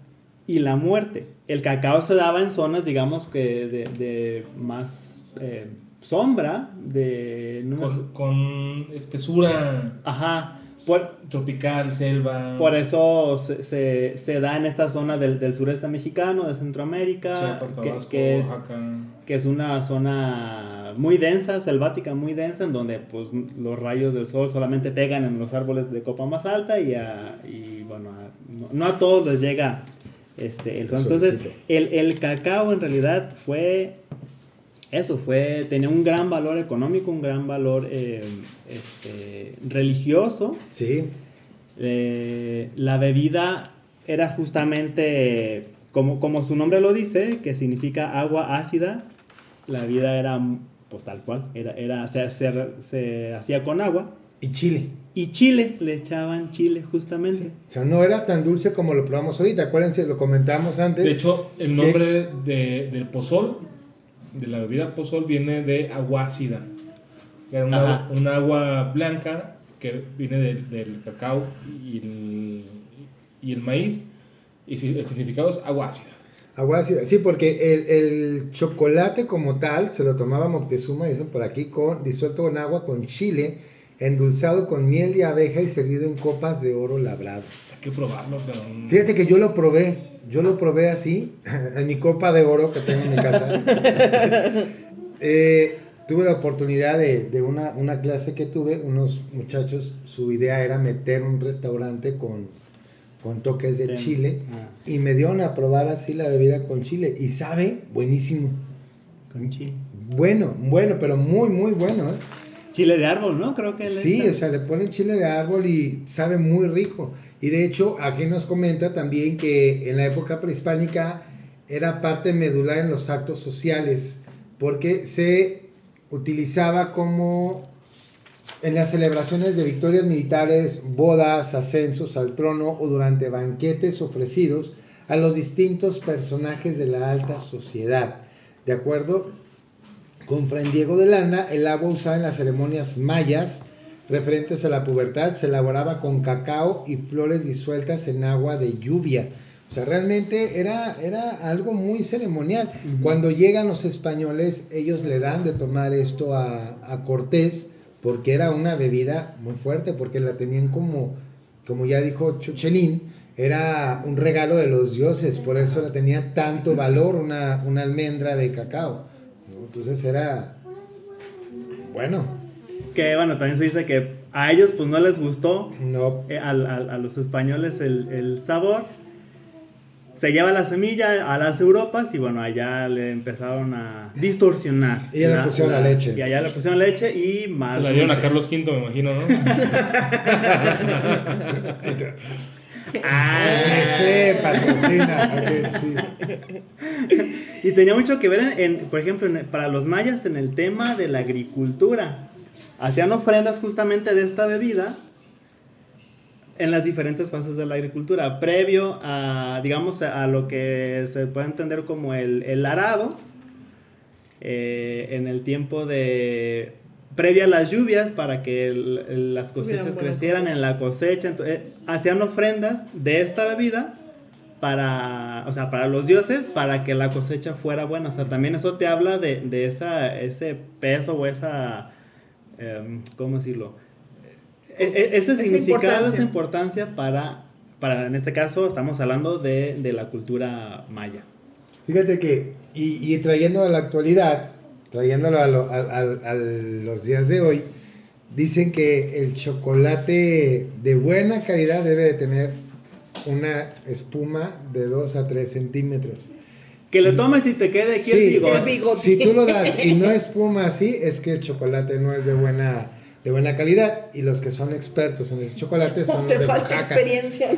y la muerte. El cacao se daba en zonas, digamos, que de, de más eh, sombra, de... no me- Con, con espesura Ajá. Por, tropical, selva. por eso se, se- se da en esta zona del, del sureste mexicano, de Centroamérica, Chiapas, que- Tabasco, que es Oaxaca. que es una zona muy densa, selvática muy densa, en donde pues los rayos del sol solamente pegan en los árboles de copa más alta y, a- y, bueno, a- no, no a todos les llega este, el sol. El Entonces, el, el cacao en realidad fue eso, fue, tenía un gran valor económico, un gran valor eh, este, religioso. Sí. Eh, la bebida era justamente, como, como su nombre lo dice, que significa agua ácida. La bebida era, pues tal cual, era, era, se, se- se hacía con agua. Y chile. Y chile, le echaban chile justamente. O sea, no era tan dulce como lo probamos ahorita. Acuérdense, lo comentamos antes. De hecho, el nombre de, del pozol, de la bebida pozol, viene de agua ácida. Era una, un agua blanca que viene del, del cacao y el, y el maíz. Y si- el significado es agua ácida. Agua ácida. Sí, porque el, el chocolate como tal se lo tomaba Moctezuma, dicen por aquí, con, disuelto en agua con chile, endulzado con miel de abeja y servido en copas de oro labrado. Hay que probarlo, pero. Fíjate que yo lo probé. Yo lo probé así, en mi copa de oro que tengo en mi casa. Eh, tuve la oportunidad de, de una, una clase que tuve, unos muchachos, su idea era meter un restaurante con, con toques de chile Ah, y me dieron a probar así la bebida con chile y sabe buenísimo. con chile. Bueno, bueno, pero muy, muy bueno. ¿eh? Chile de árbol, ¿no? Creo que Sí, o sea, le ponen chile de árbol y sabe muy rico. Y de hecho, aquí nos comenta también que en la época prehispánica era parte medular en los actos sociales, porque se utilizaba como en las celebraciones de victorias militares, bodas, ascensos al trono o durante banquetes ofrecidos a los distintos personajes de la alta sociedad. De acuerdo con Fray Diego de Landa, el agua usada en las ceremonias mayas referentes a la pubertad se elaboraba con cacao y flores disueltas en agua de lluvia. O sea, realmente era, era algo muy ceremonial. Cuando llegan los españoles, ellos le dan de tomar esto a, a Cortés porque era una bebida muy fuerte, porque la tenían como, como ya dijo Chuchelín, era un regalo de los dioses, por eso la tenía tanto valor una, una almendra de cacao. Entonces era, bueno, Que bueno, también se dice que a ellos pues no les gustó no, eh, a los españoles el, el sabor. Se lleva la semilla a las Europas y bueno, allá le empezaron a distorsionar. Y ya le pusieron la leche. Y allá le pusieron leche y más. Se la dieron a. Carlos V, me imagino, ¿no? Ah, Nestlé patrocina. ok, sí. Y tenía mucho que ver, en, en, por ejemplo, en- para los mayas en el tema de la agricultura. Hacían ofrendas justamente de esta bebida en las diferentes fases de la agricultura. Previo a, digamos, a, lo que se puede entender como el, el arado, eh, en el tiempo de... Previa a las lluvias para que el- el- las cosechas crecieran cosecha. en la cosecha. eh, hacían ofrendas de esta bebida para, o sea, para los dioses, para que la cosecha fuera buena. O sea, también eso te habla de, de esa, ese peso o esa, em, ¿cómo decirlo? E- e- ese Esa significado, importancia. esa importancia para, para, en este caso, estamos hablando de, de la cultura maya. Fíjate que, y, y trayéndolo a la actualidad, trayéndolo a, lo- a- a- a los días de hoy, dicen que el chocolate de buena calidad debe de tener una espuma de 2 a 3 centímetros. Que Sí. lo tomes y te quede aquí Sí, el bigote. El bigote. si tú lo das y no espuma así, es que el chocolate no es de buena, de buena calidad. Y los que son expertos en ese chocolate son Te los de falta Oaxaca. experiencia.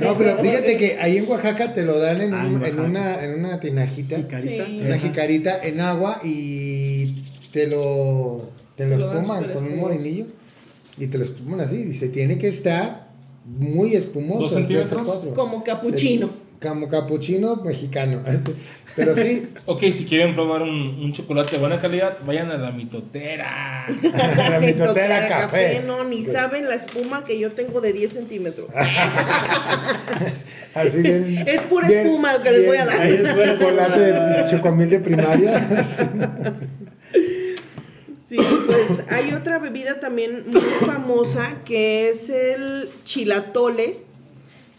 No, pero fíjate que ahí en Oaxaca te lo dan en, Ah, un- una, en una tinajita. Jicarita. Sí. Una jicarita en agua y te lo, te lo espuman con un molinillo y te lo espuman así y se tiene que estar muy espumoso. ¿Dos el 3 a centímetros? 4. Como capuchino. Como capuchino mexicano. este, Pero sí, Ok, si quieren probar un, un chocolate de buena calidad, vayan a la mitotera. la mitotera café. No, ni saben la espuma que yo tengo de 10 centímetros. Así bien. Es pura bien- espuma lo que les voy a dar. Ahí es chocolate de chocomil de primaria. Sí, pues hay otra bebida también muy famosa que es el chilatole,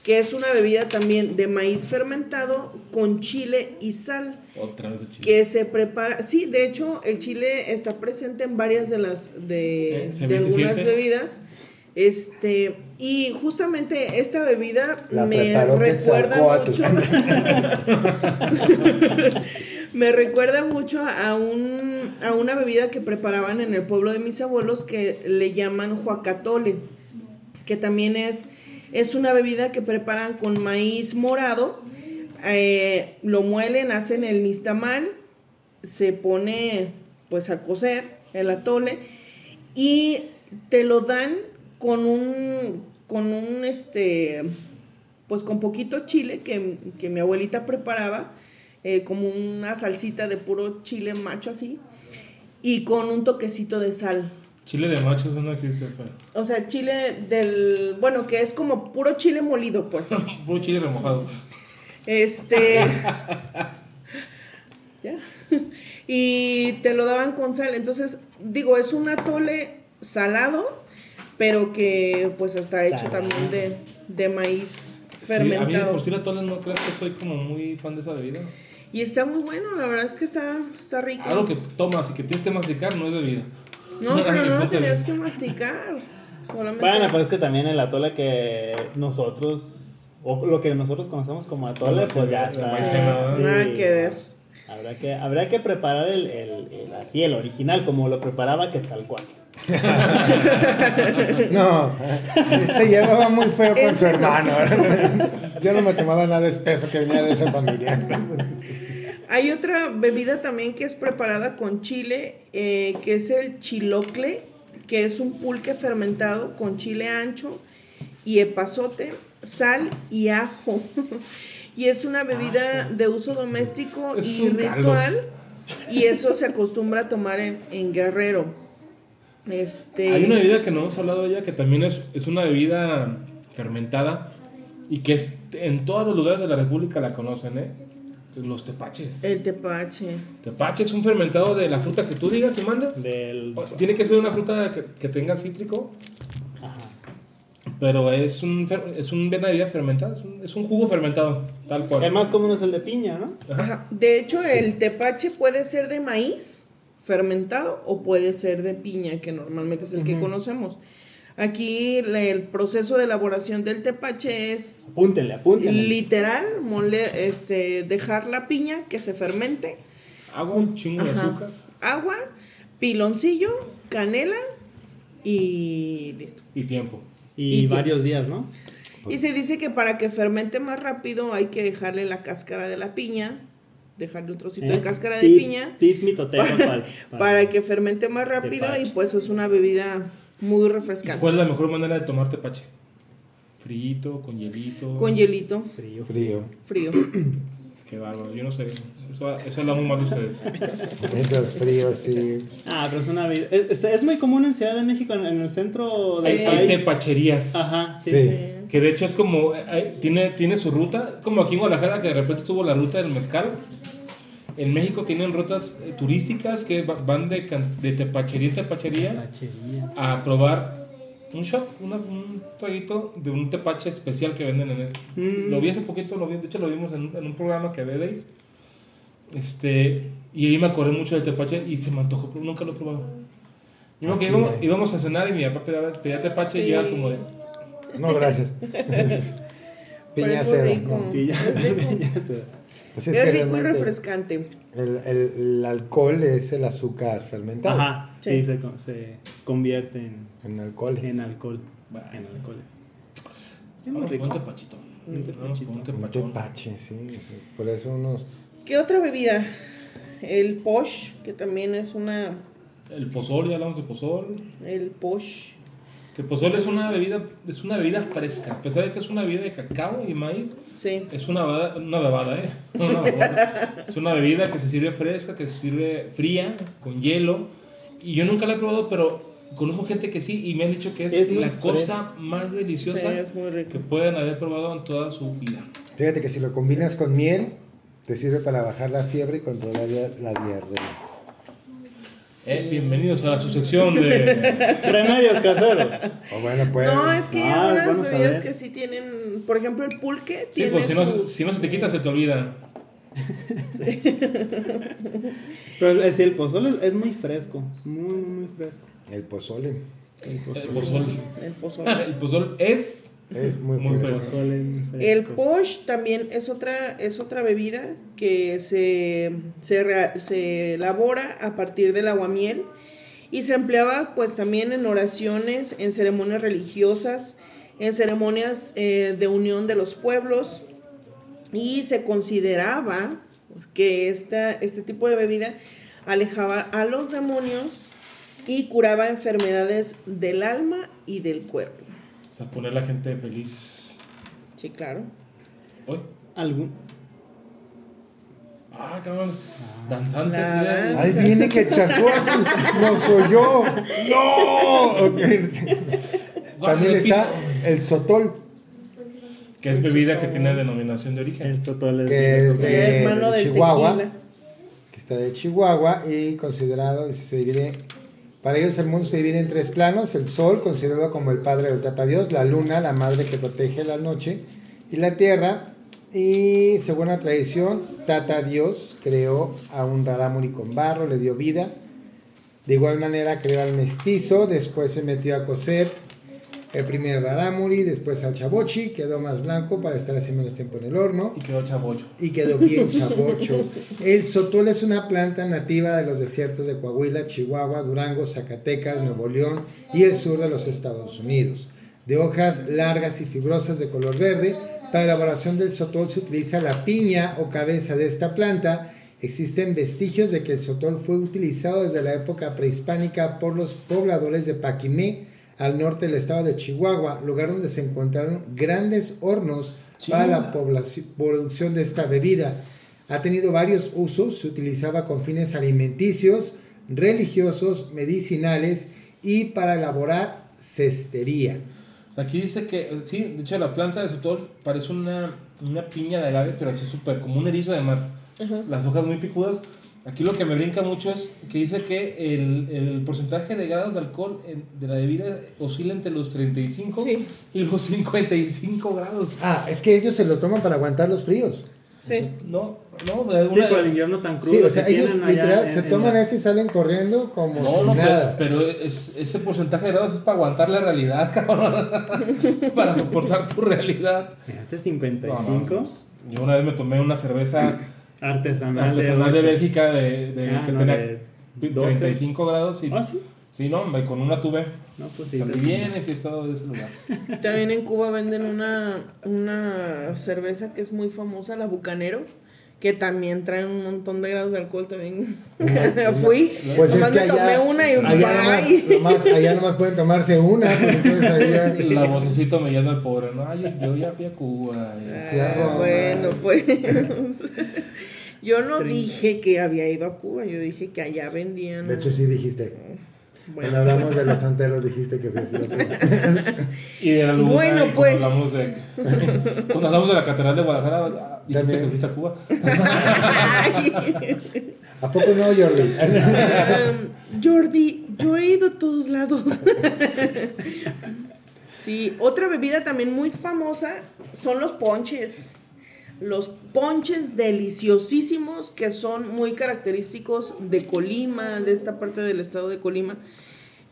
que es una bebida también de maíz fermentado con chile y sal, Otra vez de chile. que se prepara, sí, de hecho el chile está presente en varias de las de, Eh, de algunas siente. bebidas. Este, y justamente esta bebida La me recuerda mucho me recuerda mucho a, un, a una bebida que preparaban en el pueblo de mis abuelos que le llaman huacatole, que también es, es una bebida que preparan con maíz morado, eh, lo muelen, hacen el nistamal, se pone pues a cocer el atole y te lo dan con un, con un este, pues con poquito chile que, que mi abuelita preparaba, eh, como una salsita de puro chile macho así, y con un toquecito de sal. Chile de macho, eso no existe. Fer. O sea, chile del, bueno, que es como puro chile molido, pues. Puro chile remojado. Este. ya. Y te lo daban con sal. Entonces, digo, es un atole salado, pero que pues está hecho Salado. también de, de maíz Sí, a mí fermentado. por sí la tole no creo que soy como muy fan de esa bebida. Y está muy bueno, la verdad es que está, está rico. Algo que tomas y que tienes que masticar no es bebida. No, pero no lo tenías que masticar. Solamente. Bueno, pues es que también el atole que nosotros, o lo que nosotros conocemos como atole, pues ya sí, está. maicena, sí. Nada que ver. Habrá que, habrá que preparar el, el, el- así, el original, como lo preparaba Quetzalcoatl. No, se llevaba muy feo con su hermano. Yo no me tomaba nada espeso que venía de esa familia. Hay otra bebida también que es preparada con chile, eh, que es el chilocle, que es un pulque fermentado con chile ancho y epazote, sal y ajo. y es una bebida de uso doméstico Es y ritual. Y eso se acostumbra a tomar en, en Guerrero. Este, Hay una bebida que no hemos hablado de ella que también es, es una bebida fermentada y que es, en todos los lugares de la República la conocen, ¿eh? Los tepaches. el tepache. Tepache es un fermentado de la fruta que tú digas y mandas. Del. Tiene que ser una fruta que, que tenga cítrico, Ajá. pero es un, fer- es un bebida fermentada, es un, es un jugo fermentado, tal cual. El más común es el de piña, ¿no? Ajá. De hecho, el tepache puede ser de maíz fermentado o puede ser de piña, que normalmente es el que conocemos. Aquí el proceso de elaboración del tepache es Apúntenle, apúntenle. literal mole, este, dejar la piña que se fermente, Agua, un chingo de azúcar agua, piloncillo, canela y listo. y tiempo. y y- varios días, ¿no? Y se dice que para que fermente más rápido hay que dejarle la cáscara de la piña, dejarle un trocito de Eh, cáscara de tip- piña. Tip mitotero para, para que fermente más rápido y pues es una bebida muy ¿Y refrescante. cuál es la mejor manera de tomar tepache? Frito, con hielito. Con hielito Frío. Frío. frío. Qué bárbaro, yo no sé. Eso, eso habla muy mal de ustedes. Mientras frío, sí. Ah, pero es una bebida. Es, es- muy común en Ciudad de México, en, en el centro Sí. del Hay, país. hay tepacherías. Ajá, sí. Sí. Sí. Que de hecho es como, hay- tiene, tiene su ruta, es como aquí en Guadalajara que de repente tuvo la ruta del mezcal. En México tienen rutas eh, turísticas que va- van de, de tepachería en tepachería a probar un shot, una- un traguito de un tepache especial que venden en el... Mm. Lo vi hace poquito, lo vi, de hecho lo vimos en, un- en un programa que ve de ahí. Este, y ahí me acordé mucho del tepache y se me antojó, pero nunca lo he probado. Yo íbamos, íbamos a cenar y mi papá pedía, pedía tepache y Sí. yo era como de... No, gracias. Pero Piña es muy cero. Pues Es, es, rico y refrescante. el, el- el alcohol es el azúcar fermentado. Ajá, sí, se, se convierte en, En alcoholes. en alcohol. En alcohol. Sí, muy Vamos con rico. un tepachito. Un Un tepache, sí, sí. Por eso unos. ¿Qué otra bebida? El posh, que también es una... El pozol, ya hablamos de pozol. El posh. Que el pozole es una bebida, es una bebida fresca. A pesar de que es una bebida de cacao y maíz, Sí. es una bebida, una bebada, ¿eh? Una bebada. es una bebida que se sirve fresca, que se sirve fría, con hielo. Y yo nunca la he probado, pero conozco gente que sí y me han dicho que es, la cosa más Sí, deliciosa es rico. que pueden haber probado en toda su vida. Fíjate que si lo combinas con miel, te sirve para bajar la fiebre y controlar la, la diarrea. Eh, bienvenidos a su sección de... Remedios caseros. O bueno, pues. No, es que hay Ah, algunas bebidas que sí tienen, por ejemplo, el pulque Sí, tiene pues si no, si no se te quita, se te olvida. Pero es el pozole es muy fresco. Muy, muy fresco. El pozole. El El pozole. pozole. el pozole. El pozole es... Es muy, Muy fresco. fresco. El posh también es otra, es otra bebida que se, se, se elabora a partir del aguamiel y se empleaba pues también en oraciones, en ceremonias religiosas, en ceremonias eh, de unión de los pueblos y se consideraba que esta, este tipo de bebida alejaba a los demonios y curaba enfermedades del alma y del cuerpo. O sea, poner a la gente feliz. Sí, claro. Hoy. ¿Algún? Ah, cabrón. Danzantes. La ¿sí? Ahí viene Quetzalcóatl. No soy yo. No. Ok. Guarda También el está el sotol. Que es bebida que tiene denominación de origen. El sotole Que es de- es mano del Chihuahua. tequila. que está de Chihuahua y considerado, se divide, para ellos el mundo se divide en tres planos, el sol, considerado como el padre del tata Dios, la luna, la madre que protege la noche, y la tierra, y según la tradición, tata Dios creó a un rarámuri con barro, le dio vida, de igual manera creó al mestizo, después se metió a coser el primer rarámuri, después al chabochi, quedó más blanco para estar así menos tiempo en el horno, Y quedó chabocho. y quedó bien chabocho. El sotol es una planta nativa de los desiertos de Coahuila, Chihuahua, Durango, Zacatecas, Nuevo León y el sur de los Estados Unidos. De hojas largas y fibrosas de color verde, para la elaboración del sotol se utiliza la piña o cabeza de esta planta. Existen vestigios de que el sotol fue utilizado desde la época prehispánica por los pobladores de Paquimé, al norte del estado de Chihuahua, lugar donde se encontraron grandes hornos para la producción de esta bebida. Ha tenido varios usos, se utilizaba con fines alimenticios, religiosos, medicinales y para elaborar cestería. Aquí dice que, sí, de hecho la planta de sotol parece una, una piña de agave, pero así súper como un erizo de mar. Las hojas muy picudas. Aquí lo que me brinca mucho es que dice que el, el porcentaje de grados de alcohol en- de la bebida oscila entre los 35 Sí. y los 55 grados. Ah, es que ellos se lo toman para aguantar los fríos. Sí. No, no, de Sí, una- por el invierno tan crudo Sí, o sea, ellos literal en- se en toman la- eso y salen corriendo como No, si no, pero, nada. pero es, ese porcentaje de grados es para aguantar la realidad, cabrón. para soportar tu realidad. Este No, 55 no, Yo una vez me tomé una cerveza artesanal, artesanal de ocho. Bélgica de, de- Ah, que no, tenía de 12. 35 grados y Ah, sí. sí, no, hombre, con una tuve. No, pues sí. Salí bien enfiestado de ese lugar. También en Cuba venden una, una cerveza que es muy famosa, la Bucanero, que también trae un montón de grados de alcohol también. Fui, Pues es nomás que me tomé allá, una y allá, nomás, bye. nomás- allá nomás pueden tomarse una, pues entonces allá... La vocecito me llama el pobre. No, yo, yo ya fui a Cuba. Fui a Ah, Roma. bueno, pues. Yo no dije que había ido a Cuba, yo dije que allá vendían. De hecho, sí dijiste. Bueno. Cuando hablamos de los santeros dijiste que fue así. Y de la luz. Bueno, pues. Cuando hablamos, de, cuando hablamos de la Catedral de Guadalajara, ah, dijiste También. que fuiste a Cuba. ¿A poco no, Jordi? Um, Jordi, yo he ido a todos lados. sí, otra bebida también muy famosa son los ponches. Los ponches deliciosísimos que son muy característicos de Colima, de esta parte del estado de Colima.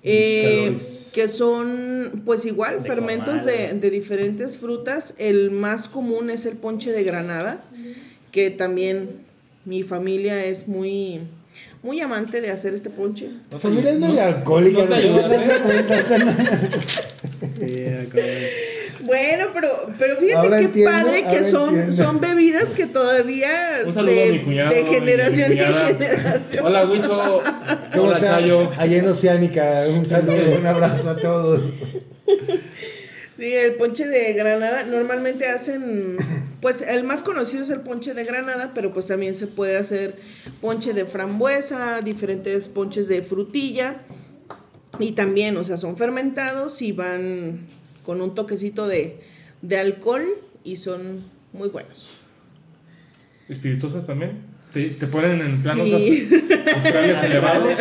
Eh, que son pues igual De fermentos de, diferentes frutas. El más común es el ponche de granada, que también mi familia es muy, muy amante de hacer este ponche. Tu familia es medio alcohólica, no te Bueno, pero, pero fíjate Ahora qué entiendo, padre que son, entiendo. son bebidas que todavía Un saludo se- a mi cuñado. de generación mi en generación. Hola, Huicho. ¿Cómo Hola, está? Chayo. Allá en Oceánica, un saludo, un abrazo a todos. Sí, el ponche de granada. Normalmente hacen, pues el más conocido es el ponche de granada, pero pues también se puede hacer ponche de frambuesa, diferentes ponches de frutilla. Y también, o sea, son fermentados y van con un toquecito de, de alcohol y son muy buenos. Espirituosas también. Te, te ponen en planos Sí. as- astrales elevados.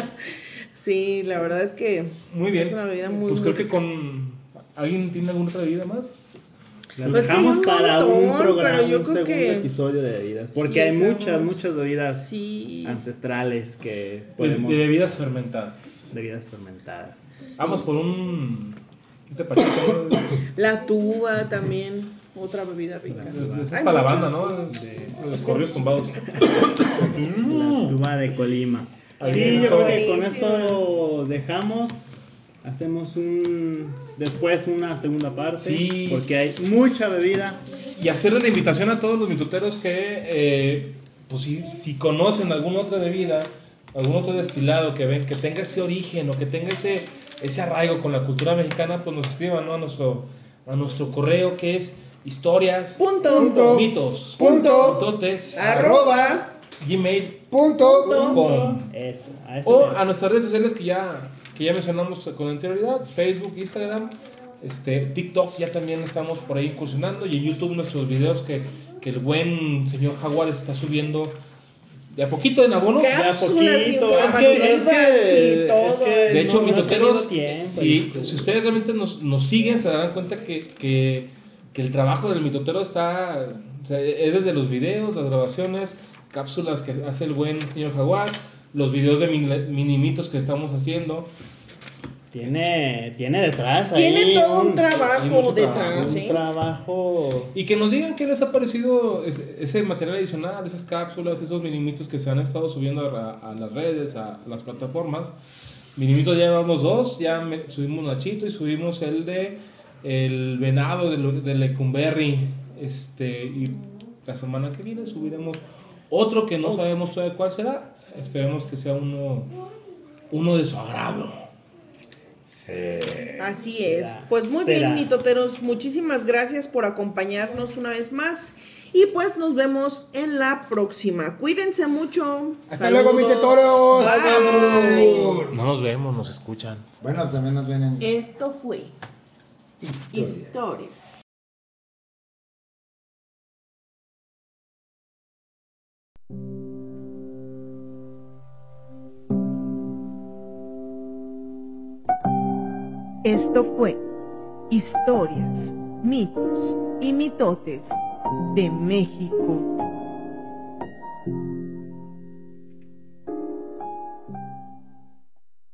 Sí, la verdad es que Muy bien. es una bebida muy Pues muy creo que con. ¿Alguien tiene alguna otra bebida más? Las Pues dejamos un para un programa, pero yo un creo segundo que- episodio de bebidas. Porque Sí, hay muchas, muchas bebidas Sí. ancestrales que De, podemos. de bebidas fermentadas. bebidas fermentadas. Vamos por un. ¿No? La tuba también, otra bebida rica. Es, es Hay para la banda, ¿no? Los corridos tumbados. La tuba de Colima. Sí, yo creo que con esto dejamos. Hacemos un. Después una segunda parte. Sí. Porque hay mucha bebida. Y hacerle la invitación a todos los mitoteros que, eh, pues si, si conocen alguna otra bebida, algún otro destilado que ven que tenga ese origen o que tenga ese, ese arraigo con la cultura mexicana, pues nos escriban ¿no? a, nuestro, a nuestro correo que es historias, Punto. Punto. mitos, Punto. Arroba. gmail Punto. com. Eso. A eso O a nuestras redes sociales que ya, que ya mencionamos con anterioridad, Facebook, Instagram, este, TikTok, ya también estamos por ahí incursionando y en YouTube nuestros videos que, que el buen señor Jaguar está subiendo de a poquito en abono. Ya cápsulas poquito. Es que, es que, y todo. es que De hecho, no- no mitoteros, tenido tiempo, si, disculpe. si ustedes realmente nos, nos siguen, se darán cuenta que, que, que el trabajo del mitotero está, o sea, es desde los videos, las grabaciones, cápsulas que hace el buen señor Jaguar, los videos de mini, mini mitos que estamos haciendo. Tiene, tiene detrás Tiene ahí todo un trabajo detrás, un ¿eh? trabajo. Y que nos digan qué les ha parecido ese, ese material adicional, esas cápsulas, esos minimitos que se han estado subiendo a, a las redes, a, las plataformas. Minimitos ya llevamos dos, ya me- subimos Nachito y subimos el de el venado de, lo- de Lecumberri. Este, y la semana que viene subiremos otro que no sabemos todavía cuál será. Esperemos que sea uno, uno de su agrado. Así es. Pues muy será. bien, mitoteros, muchísimas gracias por acompañarnos una vez más. Y pues nos vemos en la próxima. Cuídense mucho. Hasta luego, mitoteros. Bye. No nos vemos, nos escuchan. Bueno, también nos vienen. Esto fue Historias. Esto fue Historias, mitos y mitotes de México